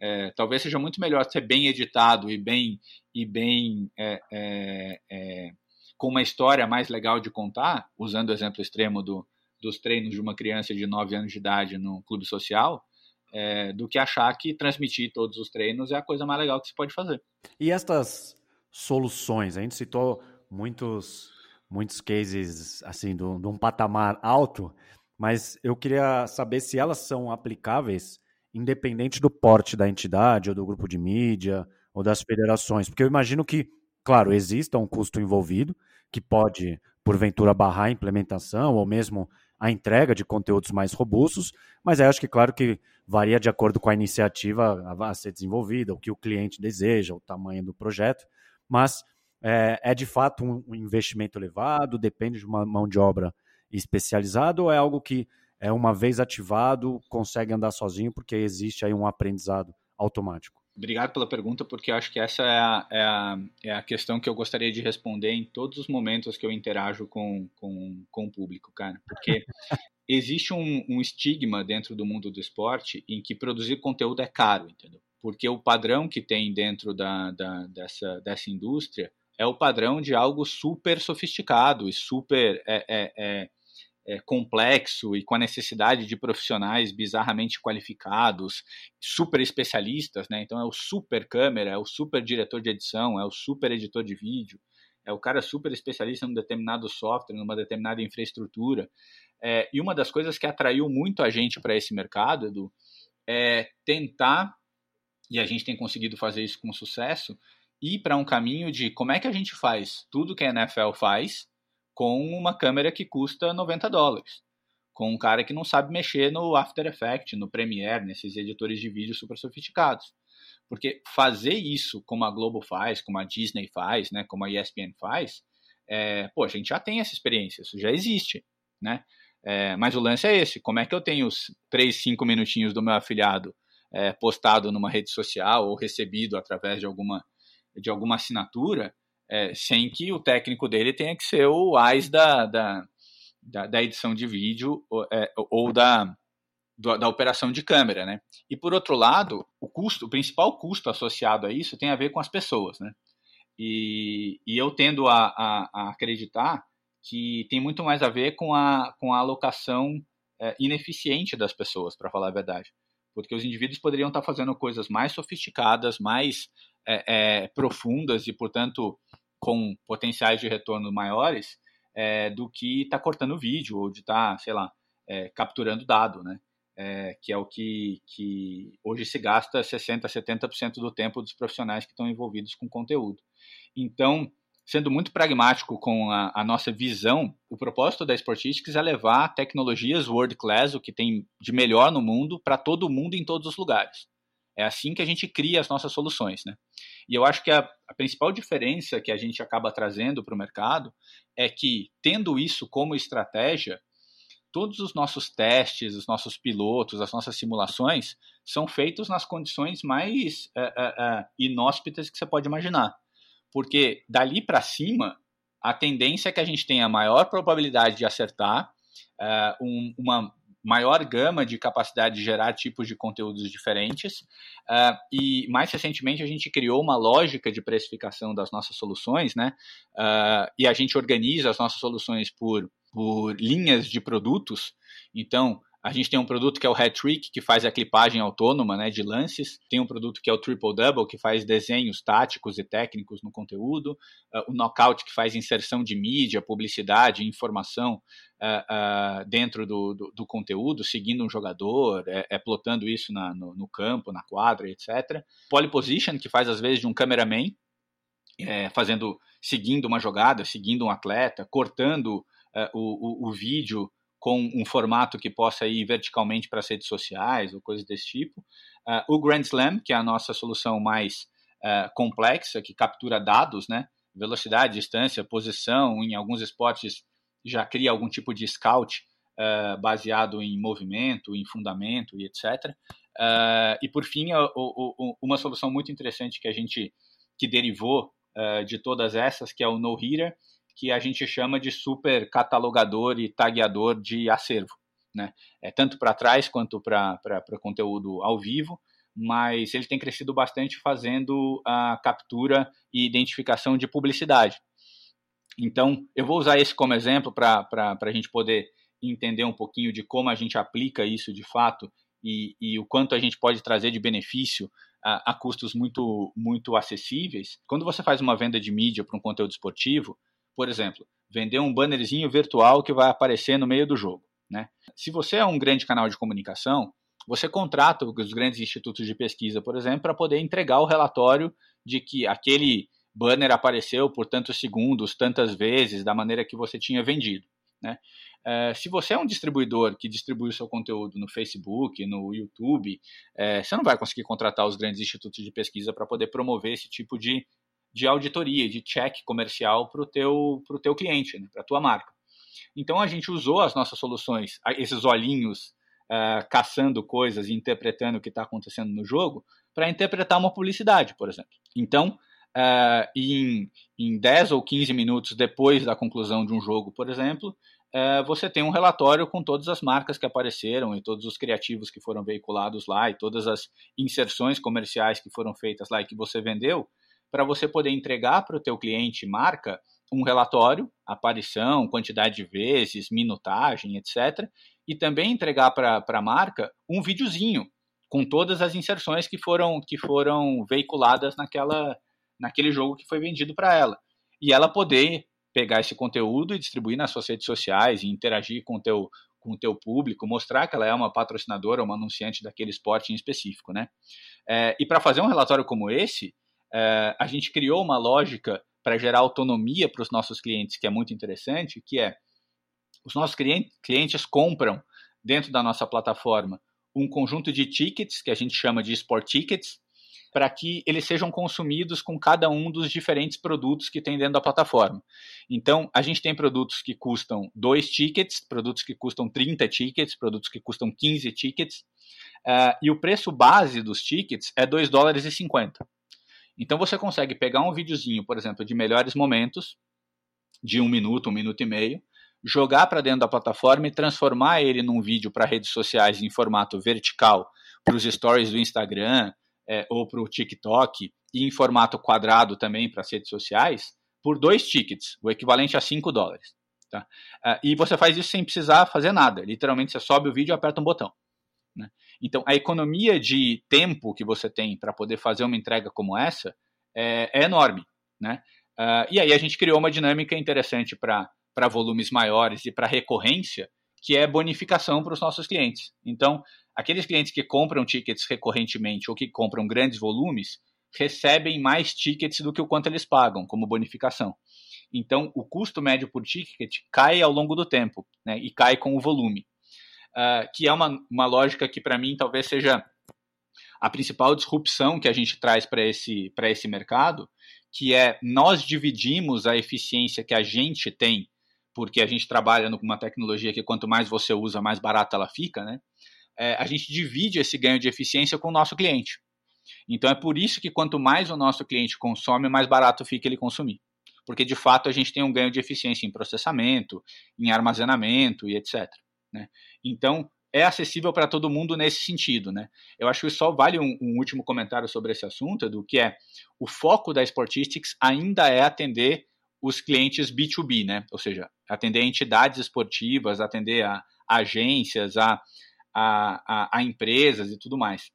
É, talvez seja muito melhor ser bem editado e bem e bem com uma história mais legal de contar, usando o exemplo extremo do, dos treinos de uma criança de 9 anos de idade no clube social, é, do que achar que transmitir todos os treinos é a coisa mais legal que se pode fazer. E estas soluções, a gente citou muitos muitos cases assim de um patamar alto, mas eu queria saber se elas são aplicáveis independente do porte da entidade ou do grupo de mídia ou das federações? Porque eu imagino que, claro, exista um custo envolvido que pode, porventura, barrar a implementação ou mesmo a entrega de conteúdos mais robustos, mas aí acho que, claro, que varia de acordo com a iniciativa a ser desenvolvida, o que o cliente deseja, o tamanho do projeto, mas é, é de fato um, um investimento elevado, depende de uma mão de obra especializada ou é algo que é uma vez ativado consegue andar sozinho porque existe aí um aprendizado automático? Obrigado pela pergunta, porque acho que essa é a, é, a, é a, questão que eu gostaria de responder em todos os momentos que eu interajo com, com, com o público, cara. Porque existe um, um, estigma dentro do mundo do esporte em que produzir conteúdo é caro, entendeu? Porque o padrão que tem dentro da, da, dessa, dessa indústria é o padrão de algo super sofisticado e super é, é, é é, complexo e com a necessidade de profissionais bizarramente qualificados, super especialistas, né? Então é o super câmera, é o super diretor de edição, é o super editor de vídeo, é o cara super especialista num determinado software, numa determinada infraestrutura. É, e uma das coisas que atraiu muito a gente para esse mercado, Edu, é tentar, e a gente tem conseguido fazer isso com sucesso, ir para um caminho de como é que a gente faz tudo que a NFL faz, com uma câmera que custa 90 dólares, com um cara que não sabe mexer no After Effects, no Premiere, nesses editores de vídeo super sofisticados. Porque fazer isso como a Globo faz, como a Disney faz, né, como a ESPN faz, é, pô, a gente já tem essa experiência, isso já existe, né? É, mas o lance é esse, como é que eu tenho os 3, 5 minutinhos do meu afiliado é, postado numa rede social ou recebido através de alguma, de alguma assinatura é, sem que o técnico dele tenha que ser o AIS da, da, da, da edição de vídeo ou, é, ou da, da operação de câmera, né? E por outro lado, o custo, o principal custo associado a isso tem a ver com as pessoas, né? E, e eu tendo a, a, a acreditar que tem muito mais a ver com a, com a alocação é, ineficiente das pessoas, para falar a verdade. Porque os indivíduos poderiam estar fazendo coisas mais sofisticadas, mais é, é, profundas e, portanto, com potenciais de retorno maiores do que estar tá cortando vídeo ou de estar, tá, sei lá, capturando dado, né? Que é o que, que hoje se gasta 60%, 70% do tempo dos profissionais que estão envolvidos com conteúdo. Então, sendo muito pragmático com a, a, nossa visão, o propósito da Sportistics é levar tecnologias world class, o que tem de melhor no mundo, para todo mundo em todos os lugares. É assim que a gente cria as nossas soluções, né? E eu acho que a, a principal diferença que a gente acaba trazendo para o mercado é que, tendo isso como estratégia, todos os nossos testes, os nossos pilotos, as nossas simulações são feitos nas condições mais é, é, é, inóspitas que você pode imaginar. Porque dali para cima, a tendência é que a gente tenha maior probabilidade de acertar, é, um, uma maior gama de capacidade de gerar tipos de conteúdos diferentes. Uh, e mais recentemente a gente criou uma lógica de precificação das nossas soluções, né? Uh, e a gente organiza as nossas soluções por, por linhas de produtos. Então, a gente tem um produto que é o Hat Trick, que faz a clipagem autônoma né, de lances. Tem um produto que é o Triple Double, que faz desenhos táticos e técnicos no conteúdo. Uh, o Knockout, que faz inserção de mídia, publicidade, informação uh, uh, dentro do, do, do, conteúdo, seguindo um jogador, é, é plotando isso na, no, no, campo, na quadra, etc. Pole Position, que faz às vezes de um cameraman, é, fazendo, seguindo uma jogada, seguindo um atleta, cortando o, o, o vídeo com um formato que possa ir verticalmente para as redes sociais ou coisas desse tipo. Uh, o Grand Slam, que é a nossa solução mais uh, complexa, que captura dados, né? velocidade, distância, posição, em alguns esportes já cria algum tipo de scout uh, baseado em movimento, em fundamento e etc. e por fim, uma solução muito interessante que a gente que derivou de todas essas, que é o No Hitter, que a gente chama de super catalogador e tagueador de acervo. Né? É tanto para trás quanto para conteúdo ao vivo, mas ele tem crescido bastante fazendo a captura e identificação de publicidade. Então, eu vou usar esse como exemplo para a gente poder entender um pouquinho de como a gente aplica isso de fato e, e o quanto a gente pode trazer de benefício a, a custos muito, muito acessíveis. Quando você faz uma venda de mídia para um conteúdo esportivo, por exemplo, vender um bannerzinho virtual que vai aparecer no meio do jogo. Né? Se você é um grande canal de comunicação, você contrata os grandes institutos de pesquisa, por exemplo, para poder entregar o relatório de que aquele banner apareceu por tantos segundos, tantas vezes, da maneira que você tinha vendido. Né? É, se você é um distribuidor que distribui o seu conteúdo no Facebook, no YouTube, é, você não vai conseguir contratar os grandes institutos de pesquisa para poder promover esse tipo de, de auditoria, de check comercial para o teu, teu cliente, né, para a tua marca. Então a gente usou as nossas soluções, esses olhinhos uh, caçando coisas e interpretando o que está acontecendo no jogo, para interpretar uma publicidade, por exemplo. Então, uh, em, em 10 ou 15 minutos depois da conclusão de um jogo, por exemplo, uh, você tem um relatório com todas as marcas que apareceram e todos os criativos que foram veiculados lá e todas as inserções comerciais que foram feitas lá e que você vendeu, para você poder entregar para o teu cliente marca um relatório, aparição, quantidade de vezes, minutagem, etc. E também entregar para a marca um videozinho com todas as inserções que foram, que foram veiculadas naquela, naquele jogo que foi vendido para ela. E ela poder pegar esse conteúdo e distribuir nas suas redes sociais e interagir com o teu, com o teu público, mostrar que ela é uma patrocinadora, uma anunciante daquele esporte em específico, né? É, e para fazer um relatório como esse, é, a gente criou uma lógica para gerar autonomia para os nossos clientes, que é muito interessante, que é os nossos clientes compram dentro da nossa plataforma um conjunto de tickets, que a gente chama de Sport Tickets, para que eles sejam consumidos com cada um dos diferentes produtos que tem dentro da plataforma. Então, a gente tem produtos que custam 2 tickets, produtos que custam 30 tickets, produtos que custam 15 tickets, uh, e o preço base dos tickets é 2 dólares e 50. Então você consegue pegar um videozinho, por exemplo, de melhores momentos, de um minuto, um minuto e meio, jogar para dentro da plataforma e transformar ele num vídeo para redes sociais em formato vertical, para os stories do Instagram é, ou para o TikTok, e em formato quadrado também para as redes sociais, por dois tickets, o equivalente a 5 dólares. Tá? Uh, e você faz isso sem precisar fazer nada. Literalmente, você sobe o vídeo e aperta um botão. Né? Então, a economia de tempo que você tem para poder fazer uma entrega como essa é, é enorme. Né? Uh, e aí a gente criou uma dinâmica interessante para volumes maiores e para recorrência, que é bonificação para os nossos clientes. Então, aqueles clientes que compram tickets recorrentemente ou que compram grandes volumes recebem mais tickets do que o quanto eles pagam como bonificação. Então, o custo médio por ticket cai ao longo do tempo né, e cai com o volume uh, que é uma, uma lógica que, para mim, talvez seja a principal disrupção que a gente traz para esse, esse mercado, que é nós dividimos a eficiência que a gente tem, porque a gente trabalha com uma tecnologia que quanto mais você usa, mais barata ela fica, né? É, a gente divide esse ganho de eficiência com o nosso cliente. Então é por isso que quanto mais o nosso cliente consome, mais barato fica ele consumir. Porque de fato a gente tem um ganho de eficiência em processamento, em armazenamento e etc. Né? Então, é acessível para todo mundo nesse sentido, né? Eu acho que só vale um, um, último comentário sobre esse assunto, do que é o foco da Sportistics ainda é atender os clientes B2B, né? Ou seja, atender entidades esportivas, atender a, a agências, a, a, a, empresas e tudo mais.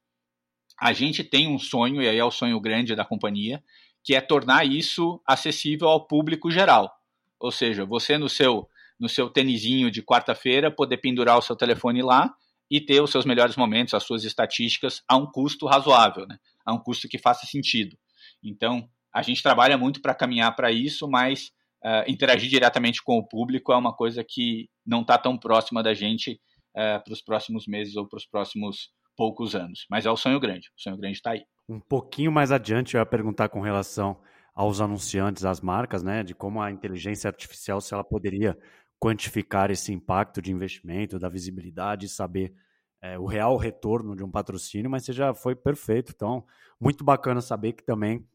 A gente tem um sonho, e aí é o sonho grande da companhia, que é tornar isso acessível ao público geral. Ou seja, você no seu no seu tênisinho de quarta-feira, poder pendurar o seu telefone lá e ter os seus melhores momentos, as suas estatísticas a um custo razoável, né? a um custo que faça sentido. Então, a gente trabalha muito para caminhar para isso, mas uh, interagir diretamente com o público é uma coisa que não está tão próxima da gente uh, para os próximos meses ou para os próximos poucos anos. Mas é o sonho grande, o sonho grande está aí. Um pouquinho mais adiante eu ia perguntar com relação aos anunciantes, às marcas, né, de como a inteligência artificial, se ela poderia quantificar esse impacto de investimento, da visibilidade, saber é, o real retorno de um patrocínio, mas você já foi perfeito. Então, muito bacana saber que também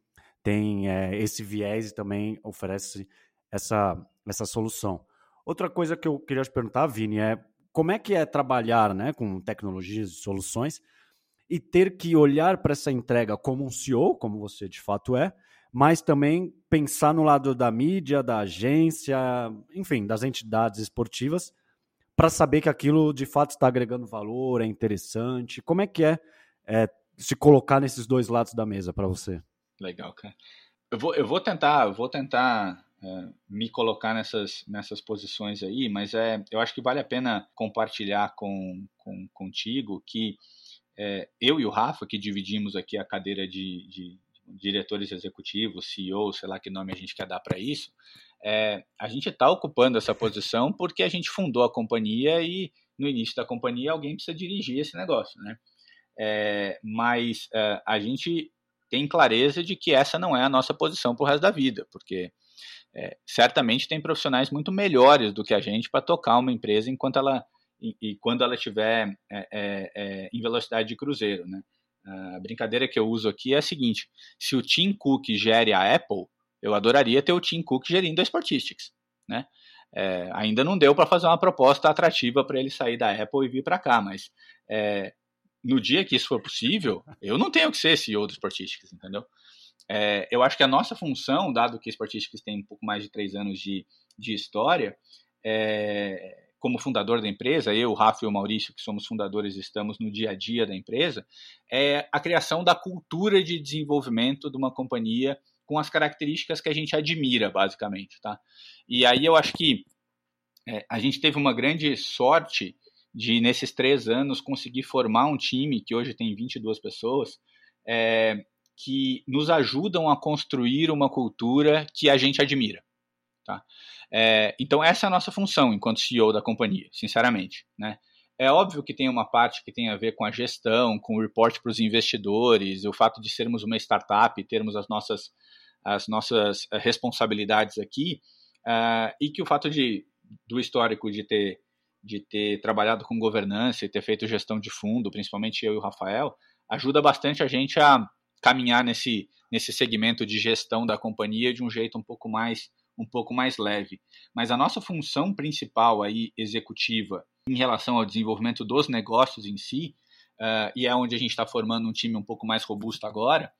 tem é, esse viés e também oferece essa, essa solução. Outra coisa que eu queria te perguntar, Vini, é como é que é trabalhar né, com tecnologias e soluções e ter que olhar para essa entrega como um CEO, como você de fato é, mas também pensar no lado da mídia, da agência, enfim, das entidades esportivas, para saber que aquilo de fato está agregando valor, é interessante. Como é que é, é se colocar nesses dois lados da mesa para você? Legal, cara. Eu vou, eu vou tentar, vou tentar é, me colocar nessas, nessas posições aí, mas é, eu acho que vale a pena compartilhar com, com contigo que é, eu e o Rafa, que dividimos aqui a cadeira de, de diretores executivos, CEO, sei lá que nome a gente quer dar para isso, é, a gente está ocupando essa posição porque a gente fundou a companhia e no início da companhia alguém precisa dirigir esse negócio, né? É, mas é, a gente tem clareza de que essa não é a nossa posição para o resto da vida, porque é, certamente tem profissionais muito melhores do que a gente para tocar uma empresa enquanto ela e, e quando ela estiver é, é, em velocidade de cruzeiro, né? A brincadeira que eu uso aqui é a seguinte: se o Tim Cook gere a Apple, eu adoraria ter o Tim Cook gerindo a Sportistics, né? É, ainda não deu para fazer uma proposta atrativa para ele sair da Apple e vir para cá, mas é, no dia que isso for possível, eu não tenho que ser CEO do Sportistics, entendeu? É, eu acho que a nossa função, dado que Sportistics tem um pouco mais de três anos de, de história, é, como fundador da empresa, eu, o Rafa e o Maurício, que somos fundadores, estamos no dia a dia da empresa, é a criação da cultura de desenvolvimento de uma companhia com as características que a gente admira, basicamente, tá? E aí eu acho que é, a gente teve uma grande sorte de, nesses três anos, conseguir formar um time, que hoje tem 22 pessoas, é, que nos ajudam a construir uma cultura que a gente admira. Tá? É, então, essa é a nossa função enquanto CEO da companhia, sinceramente. Né? É óbvio que tem uma parte que tem a ver com a gestão, com o report para os investidores, o fato de sermos uma startup, termos as nossas, as nossas eh, responsabilidades aqui, uh, e que o fato de, do histórico de ter, de ter trabalhado com governança e ter feito gestão de fundo, principalmente eu e o Rafael, ajuda bastante a gente a caminhar nesse, nesse segmento de gestão da companhia de um jeito um pouco mais um pouco mais leve. Mas a nossa função principal aí executiva em relação ao desenvolvimento dos negócios em si, uh, e é onde a gente está formando um time um pouco mais robusto agora,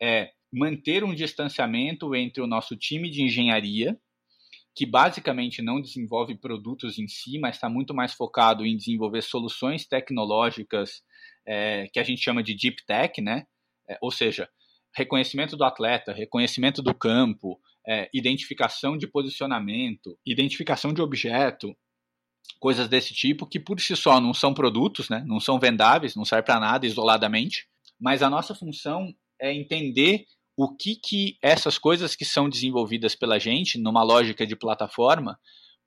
é manter um distanciamento entre o nosso time de engenharia, que basicamente não desenvolve produtos em si, mas está muito mais focado em desenvolver soluções tecnológicas é, que a gente chama de deep tech, né? É, ou seja, reconhecimento do atleta, reconhecimento do campo, é, identificação de posicionamento, identificação de objeto, coisas desse tipo, que por si só não são produtos, né? não são vendáveis, não servem para nada isoladamente, mas a nossa função é entender o que, que essas coisas que são desenvolvidas pela gente, numa lógica de plataforma,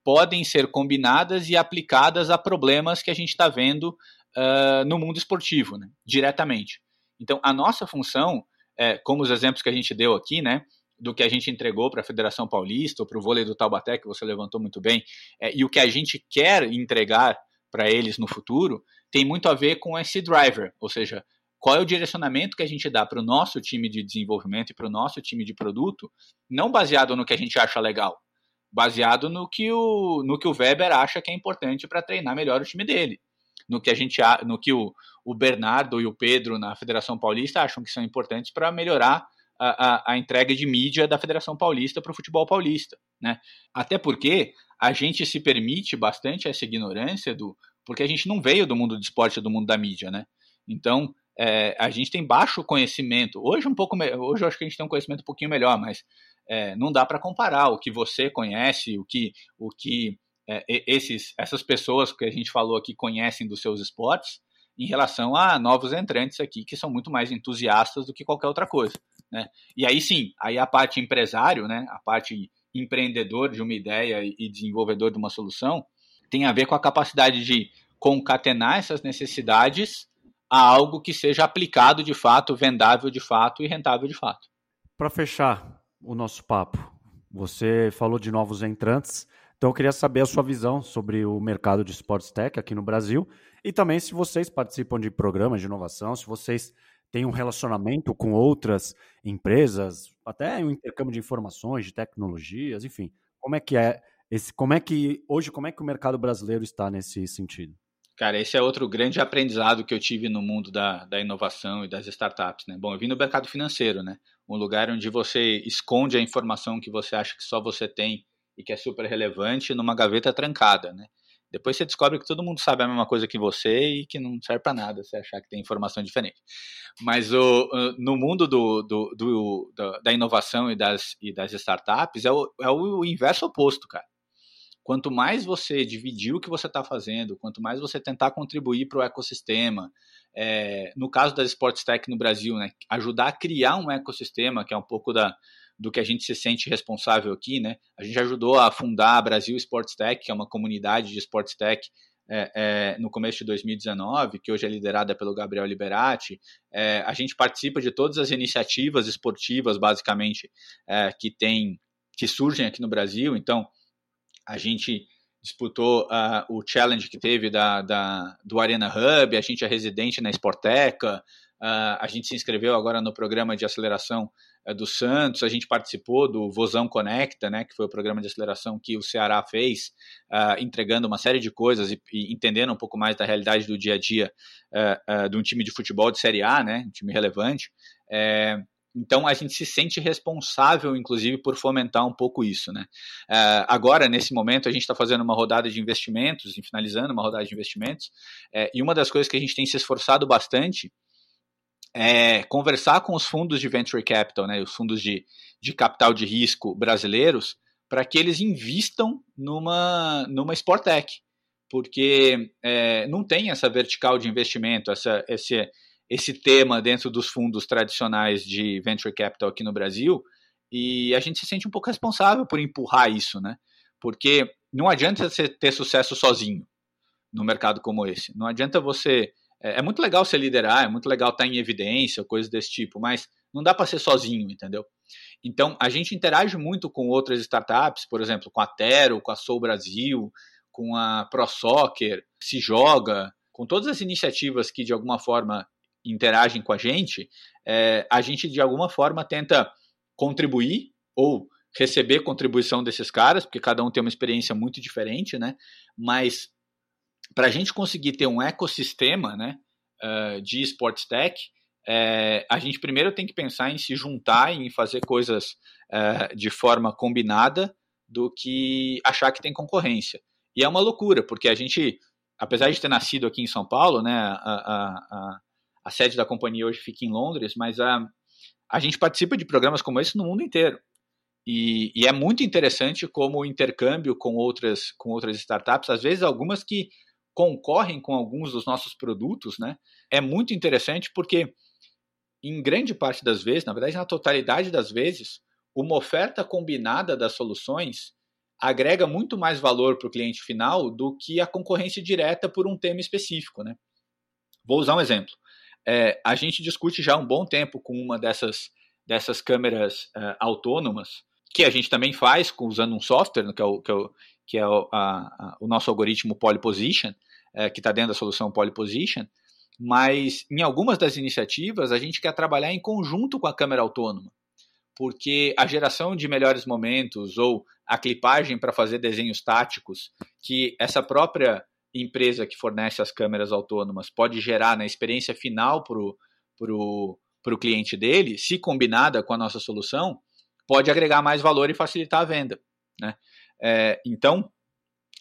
podem ser combinadas e aplicadas a problemas que a gente está vendo uh, no mundo esportivo, né? diretamente. Então, a nossa função, é, como os exemplos que a gente deu aqui, né? Do que a gente entregou para a Federação Paulista ou para o vôlei do Taubaté, que você levantou muito bem, é, e o que a gente quer entregar para eles no futuro, tem muito a ver com esse driver, ou seja, qual é o direcionamento que a gente dá para o nosso time de desenvolvimento e para o nosso time de produto, não baseado no que a gente acha legal, baseado no que o, no que o Weber acha que é importante para treinar melhor o time dele, no que a gente no que o, o Bernardo e o Pedro na Federação Paulista acham que são importantes para melhorar a, a, entrega de mídia da Federação Paulista para o futebol paulista. Né? Até porque a gente se permite bastante essa ignorância do. Porque a gente não veio do mundo do esporte, do mundo da mídia, né? Então, é, a gente tem baixo conhecimento. Hoje um pouco hoje eu acho que a gente tem um conhecimento um pouquinho melhor, mas é, não dá para comparar o que você conhece, o que, o que é, esses, essas pessoas que a gente falou aqui conhecem dos seus esportes, em relação a novos entrantes aqui que são muito mais entusiastas do que qualquer outra coisa. Né? E aí sim, aí a parte empresário, né, a parte empreendedor de uma ideia e desenvolvedor de uma solução, tem a ver com a capacidade de concatenar essas necessidades a algo que seja aplicado de fato, vendável de fato e rentável de fato. Para fechar o nosso papo, você falou de novos entrantes, então eu queria saber a sua visão sobre o mercado de sports tech aqui no Brasil e também se vocês participam de programas de inovação, se vocês tem um relacionamento com outras empresas, até um intercâmbio de informações, de tecnologias, enfim. Como é que é esse, como é que hoje como é que o mercado brasileiro está nesse sentido? Cara, esse é outro grande aprendizado que eu tive no mundo da, da inovação e das startups, né? Bom, eu vim no mercado financeiro, né? Um lugar onde você esconde a informação que você acha que só você tem e que é super relevante numa gaveta trancada, né? Depois você descobre que todo mundo sabe a mesma coisa que você e que não serve para nada você achar que tem informação diferente. Mas o, no mundo do, do, do, da inovação e das, e das startups é o, é o inverso oposto, cara. Quanto mais você dividir o que você está fazendo, quanto mais você tentar contribuir para o ecossistema, é, no caso das Sports Tech no Brasil, né, ajudar a criar um ecossistema, que é um pouco da, do que a gente se sente responsável aqui, né? A gente ajudou a fundar a Brasil Sports Tech, que é uma comunidade de Sports Tech é, é, no começo de 2019, que hoje é liderada pelo Gabriel Liberati. É, a gente participa de todas as iniciativas esportivas, basicamente, é, que tem, que surgem aqui no Brasil. Então, a gente disputou uh, o challenge que teve da, da, do Arena Hub, a gente é residente na Sporteca, a gente se inscreveu agora no programa de aceleração uh, do Santos, a gente participou do Vozão Conecta, né, que foi o programa de aceleração que o Ceará fez, uh, entregando uma série de coisas e, e, entendendo um pouco mais da realidade do dia a dia de um time de futebol de Série A, né, um time relevante. É, então a gente se sente responsável, inclusive, por fomentar um pouco isso. Né? Uh, agora, nesse momento, a gente está fazendo uma rodada de investimentos, finalizando uma rodada de investimentos, uh, e uma das coisas que a gente tem se esforçado bastante é conversar com os fundos de venture capital, né, os fundos de, de capital de risco brasileiros, para que eles invistam numa, numa Sportec, porque é, não tem essa vertical de investimento, essa, esse esse tema dentro dos fundos tradicionais de venture capital aqui no Brasil, e a gente se sente um pouco responsável por empurrar isso, né? Porque não adianta você ter sucesso sozinho no mercado como esse. Não adianta você. É, é muito legal você liderar, é muito legal estar em evidência, coisas desse tipo, mas não dá para ser sozinho, entendeu? Então, a gente interage muito com outras startups, por exemplo, com a Tero, com a Soul Brasil, com a ProSoccer, Se Joga, com todas as iniciativas que de alguma forma interagem com a gente, é, a gente de alguma forma tenta contribuir ou receber contribuição desses caras, porque cada um tem uma experiência muito diferente, né? Mas para a gente conseguir ter um ecossistema, né, uh, de sports tech, é, a gente primeiro tem que pensar em se juntar, em fazer coisas de forma combinada, do que achar que tem concorrência. E é uma loucura, porque a gente, apesar de ter nascido aqui em São Paulo, né, a, a, a a sede da companhia hoje fica em Londres, mas a, a gente participa de programas como esse no mundo inteiro. E, e, é muito interessante como o intercâmbio com outras, com outras startups, às vezes algumas que concorrem com alguns dos nossos produtos, né? É muito interessante porque, em grande parte das vezes, na verdade, na totalidade das vezes, uma oferta combinada das soluções agrega muito mais valor para o cliente final do que a concorrência direta por um tema específico, né? Vou usar um exemplo. É, a gente discute já há um bom tempo com uma dessas, dessas câmeras uh, autônomas, que a gente também faz usando um software, que é o, que é o, que é o, a, a, o nosso algoritmo Polyposition, uh, que está dentro da solução Polyposition, mas em algumas das iniciativas a gente quer trabalhar em conjunto com a câmera autônoma, porque a geração de melhores momentos ou a clipagem para fazer desenhos táticos, que essa própria empresa que fornece as câmeras autônomas pode gerar na experiência final para o pro, pro cliente dele, se combinada com a nossa solução, pode agregar mais valor e facilitar a venda. Né? É, então,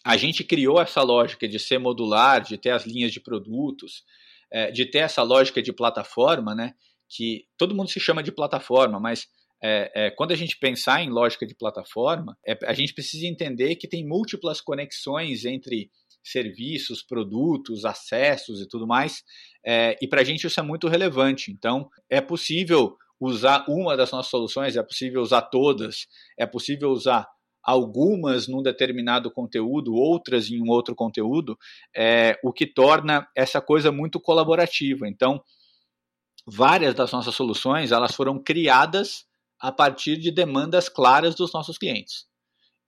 a gente criou essa lógica de ser modular, de ter as linhas de produtos, é, de ter essa lógica de plataforma, né? que todo mundo se chama de plataforma, mas é, é, quando a gente pensar em lógica de plataforma, é, a gente precisa entender que tem múltiplas conexões entre serviços, produtos, acessos e tudo mais. É, e para a gente isso é muito relevante. Então, é possível usar uma das nossas soluções, é possível usar todas, é possível usar algumas num determinado conteúdo, outras em um outro conteúdo, é, o que torna essa coisa muito colaborativa. Então, várias das nossas soluções elas foram criadas a partir de demandas claras dos nossos clientes.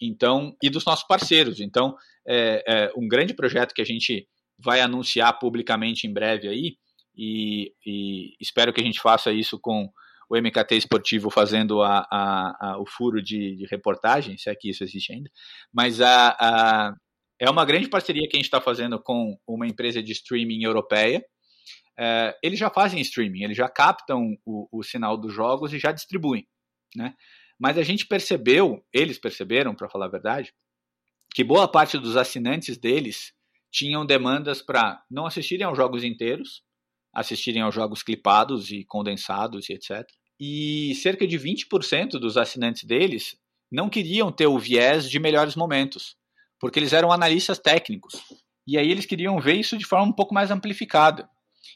Então, e dos nossos parceiros. Então, é, é, um grande projeto que a gente vai anunciar publicamente em breve aí, e, e espero que a gente faça isso com o MKT Esportivo fazendo a, a, a, o furo de, de, reportagem, se é que isso existe ainda, mas é uma grande parceria que a gente está fazendo com uma empresa de streaming europeia. É, eles já fazem streaming, eles já captam o, o sinal dos jogos e já distribuem, né? Mas a gente percebeu, eles perceberam, para falar a verdade, que boa parte dos assinantes deles tinham demandas para não assistirem aos jogos inteiros, assistirem aos jogos clipados e condensados e etc. E cerca de 20% dos assinantes deles não queriam ter o viés de melhores momentos, porque eles eram analistas técnicos. E aí eles queriam ver isso de forma um pouco mais amplificada.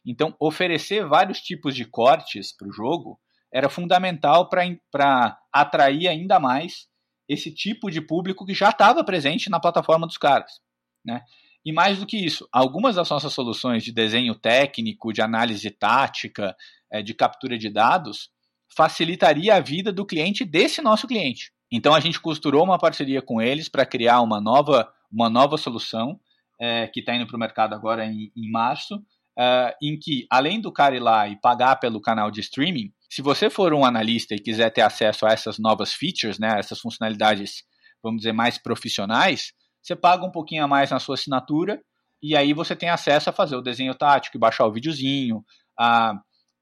Então, oferecer vários tipos de cortes para o jogo era fundamental para atrair ainda mais esse tipo de público que já estava presente na plataforma dos caras. Né? E mais do que isso, algumas das nossas soluções de desenho técnico, de análise tática, é, de captura de dados, facilitaria a vida do cliente desse nosso cliente. Então a gente costurou uma parceria com eles para criar uma nova, uma nova solução é, que está indo para o mercado agora em, em março, é, em que além do cara ir lá e pagar pelo canal de streaming, se você for um analista e quiser ter acesso a essas novas features, né, essas funcionalidades, vamos dizer, mais profissionais, você paga um pouquinho a mais na sua assinatura e aí você tem acesso a fazer o desenho tático, baixar o videozinho, a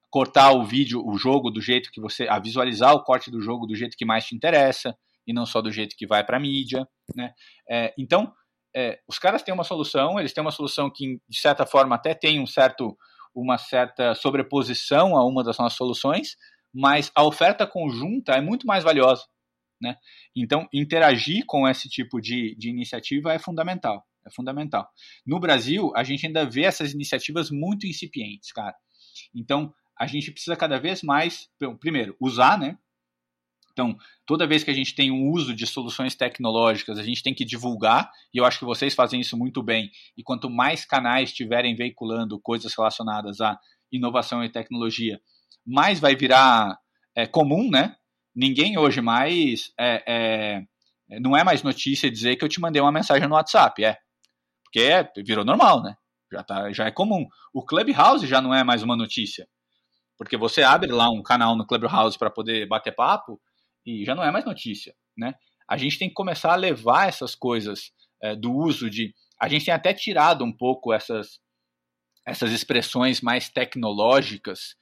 cortar o vídeo, o jogo do jeito que você, a visualizar o corte do jogo do jeito que mais te interessa e não só do jeito que vai para a mídia, né? É, então, é, os caras têm uma solução, eles têm uma solução que de certa forma até tem um certo, uma certa sobreposição a uma das nossas soluções, mas a oferta conjunta é muito mais valiosa, né? Então, interagir com esse tipo de, de iniciativa é fundamental, é fundamental. No Brasil, a gente ainda vê essas iniciativas muito incipientes, cara. Então, a gente precisa cada vez mais, primeiro, usar, né? Então, toda vez que a gente tem um uso de soluções tecnológicas, a gente tem que divulgar, e eu acho que vocês fazem isso muito bem. E quanto mais canais estiverem veiculando coisas relacionadas à inovação e tecnologia, mais vai virar é, comum, né? Ninguém hoje mais é, é, não é mais notícia dizer que eu te mandei uma mensagem no WhatsApp, é. Porque é, virou normal, né? Já, tá, já é comum. O Clubhouse já não é mais uma notícia. Porque você abre lá um canal no Clubhouse para poder bater papo e já não é mais notícia, né? A gente tem que começar a levar essas coisas é, do uso de. A gente tem até tirado um pouco essas, essas expressões mais tecnológicas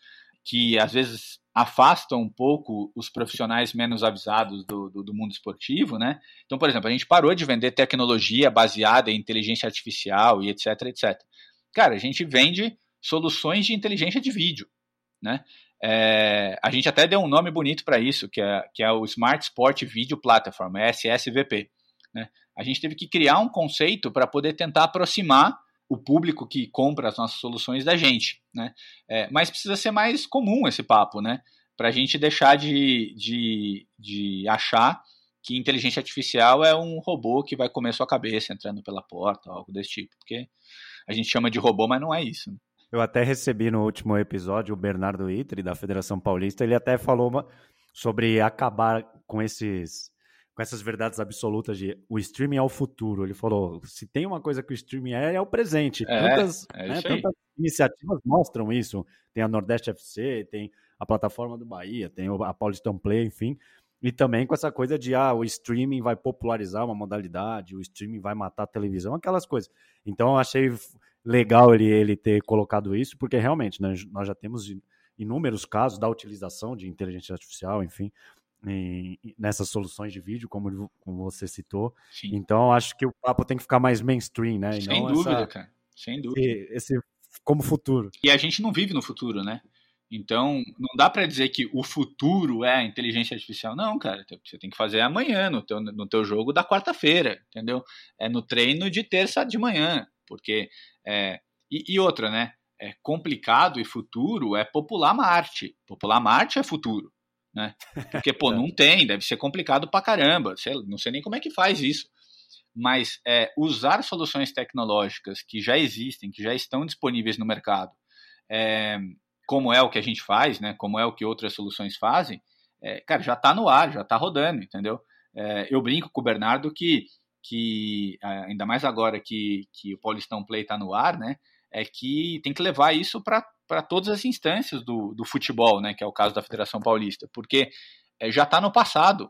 que às vezes afastam um pouco os profissionais menos avisados do, do, do, mundo esportivo, né? Então, por exemplo, a gente parou de vender tecnologia baseada em inteligência artificial e etc, etc. Cara, a gente vende soluções de inteligência de vídeo né? É, a gente até deu um nome bonito para isso, que é, que é o Smart Sport Video Platform, SSVP. Né? A gente teve que criar um conceito para poder tentar aproximar o público que compra as nossas soluções da gente. Né? É, mas precisa ser mais comum esse papo, né? para a gente deixar de, de, de achar que inteligência artificial é um robô que vai comer sua cabeça entrando pela porta, algo desse tipo. Porque a gente chama de robô, mas não é isso. Né? Eu até recebi no último episódio o Bernardo Itri, da Federação Paulista, ele até falou uma, sobre acabar com esses com essas verdades absolutas de o streaming é o futuro. Ele falou, se tem uma coisa que o streaming é, é o presente. É, tantas, é né, tantas iniciativas mostram isso. Tem a Nordeste FC, tem a plataforma do Bahia, tem a Paulistão Play, enfim. E também com essa coisa de ah, o streaming vai popularizar uma modalidade, o streaming vai matar a televisão, aquelas coisas. Então eu achei legal ele, ele ter colocado isso, porque realmente né, nós já temos inúmeros casos da utilização de inteligência artificial, enfim, em, nessas soluções de vídeo, como, como você citou. Sim. Então, acho que o papo tem que ficar mais mainstream, né? Sem dúvida, essa, cara. Sem dúvida. Esse, esse, como futuro. E a gente não vive no futuro, né? Então, não dá para dizer que o futuro é a inteligência artificial. Não, cara. Você tem que fazer amanhã, no teu, no teu jogo da quarta-feira, entendeu? É no treino de terça de manhã. Porque. É, e, e, outra, né? É complicado e futuro é popular Marte. Popular Marte é futuro. Né? Porque, pô, não tem, deve ser complicado pra caramba. Não sei nem como é que faz isso. Mas é, usar soluções tecnológicas que já existem, que já estão disponíveis no mercado, é, como é o que a gente faz, né? Como é o que outras soluções fazem, é, cara, já está no ar, já está rodando, entendeu? É, eu brinco com o Bernardo que que ainda mais agora que, que o Paulistão Play está no ar, né? É que tem que levar isso para todas as instâncias do, do futebol, né? Que é o caso da Federação Paulista, porque é, já está no passado.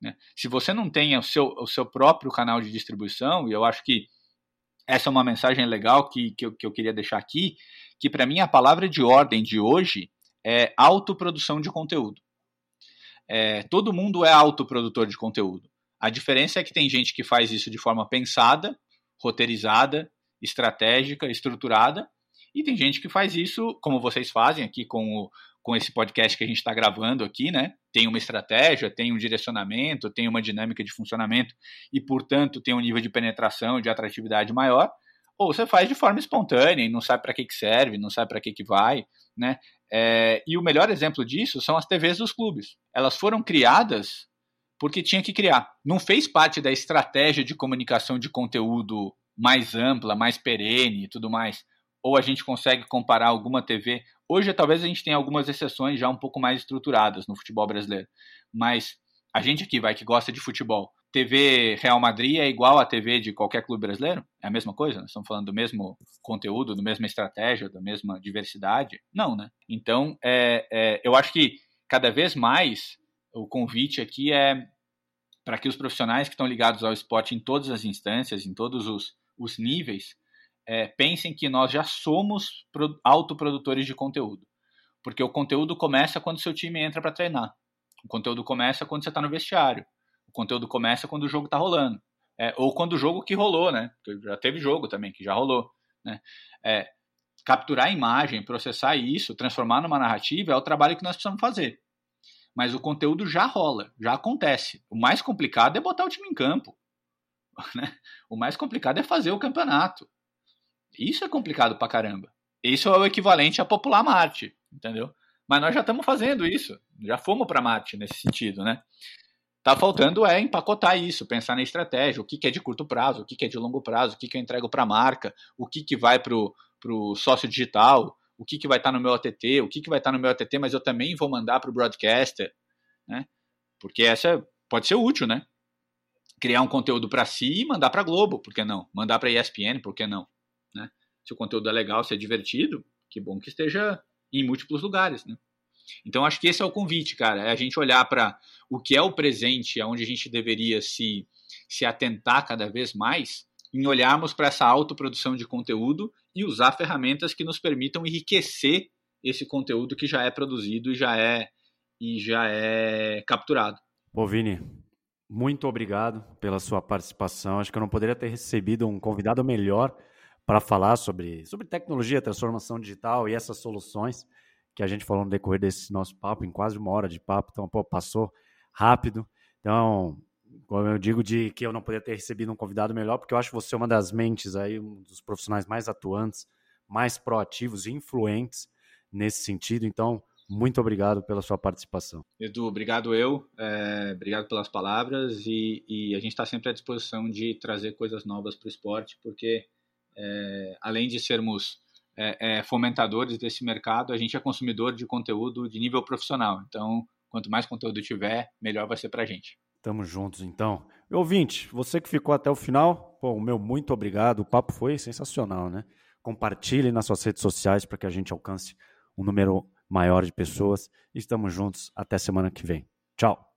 Né? Se você não tem o seu, o seu próprio canal de distribuição, e eu acho que essa é uma mensagem legal que, que, eu, que eu queria deixar aqui, que para mim a palavra de ordem de hoje é autoprodução de conteúdo. É, todo mundo é autoprodutor de conteúdo. A diferença é que tem gente que faz isso de forma pensada, roteirizada, estratégica, estruturada, e tem gente que faz isso como vocês fazem aqui com, o, com esse podcast que a gente está gravando aqui, né? Tem uma estratégia, tem um direcionamento, tem uma dinâmica de funcionamento e, portanto, tem um nível de penetração, de atratividade maior. Ou você faz de forma espontânea e não sabe para que, que serve, não sabe para que, que vai, né? É, e o melhor exemplo disso são as TVs dos clubes. Elas foram criadas porque tinha que criar. Não fez parte da estratégia de comunicação de conteúdo mais ampla, mais perene e tudo mais. Ou a gente consegue comparar alguma TV. Hoje, talvez a gente tenha algumas exceções já um pouco mais estruturadas no futebol brasileiro. Mas a gente aqui vai que gosta de futebol. TV Real Madrid é igual a TV de qualquer clube brasileiro? É a mesma coisa? Nós estamos falando do mesmo conteúdo, da mesma estratégia, da mesma diversidade? Não, né? Então, é, é, eu acho que cada vez mais o convite aqui é para que os profissionais que estão ligados ao esporte em todas as instâncias, em todos os, os níveis, é, pensem que nós já somos autoprodutores de conteúdo. Porque o conteúdo começa quando seu time entra para treinar. O conteúdo começa quando você está no vestiário. O conteúdo começa quando o jogo está rolando. É, ou quando o jogo que rolou, né? Já teve jogo também que já rolou. Né? É, capturar a imagem, processar isso, transformar numa narrativa é o trabalho que nós precisamos fazer mas o conteúdo já rola, já acontece. O mais complicado é botar o time em campo. Né? O mais complicado é fazer o campeonato. Isso é complicado pra caramba. Isso é o equivalente a popular Marte, entendeu? Mas nós já estamos fazendo isso. Já fomos para Marte nesse sentido, né? Tá faltando é empacotar isso, pensar na estratégia, o que, que é de curto prazo, o que, que é de longo prazo, o que, que eu entrego para a marca, o que, que vai para o sócio digital, o que, que vai estar tá no meu ATT, o que, que vai estar tá no meu ATT, mas eu também vou mandar para o broadcaster, né? Porque essa pode ser útil, né? Criar um conteúdo para si e mandar para Globo, por que não? Mandar para ESPN, por que não? Né? Se o conteúdo é legal, se é divertido, que bom que esteja em múltiplos lugares, né? Então acho que esse é o convite, cara, é a gente olhar para o que é o presente, aonde a gente deveria se se atentar cada vez mais em olharmos para essa autoprodução de conteúdo e usar ferramentas que nos permitam enriquecer esse conteúdo que já é produzido e já é e já é capturado. Pô, Vini, muito obrigado pela sua participação. Acho que eu não poderia ter recebido um convidado melhor para falar sobre, sobre tecnologia, transformação digital e essas soluções que a gente falou no decorrer desse nosso papo, em quase uma hora de papo. Então, pô, passou rápido. Então, como eu digo, de que eu não poderia ter recebido um convidado melhor, porque eu acho você uma das mentes aí, um dos profissionais mais atuantes, mais proativos e influentes nesse sentido. Então, muito obrigado pela sua participação. Edu, obrigado eu, é, obrigado pelas palavras e, e a gente está sempre à disposição de trazer coisas novas para o esporte, porque é, além de sermos é, é, fomentadores desse mercado, a gente é consumidor de conteúdo de nível profissional. Então, quanto mais conteúdo tiver, melhor vai ser para a gente. Tamo juntos, então. Meu ouvinte, você que ficou até o final, pô, o meu muito obrigado. O papo foi sensacional, né? Compartilhe nas suas redes sociais para que a gente alcance um número maior de pessoas. Estamos juntos. Até semana que vem. Tchau.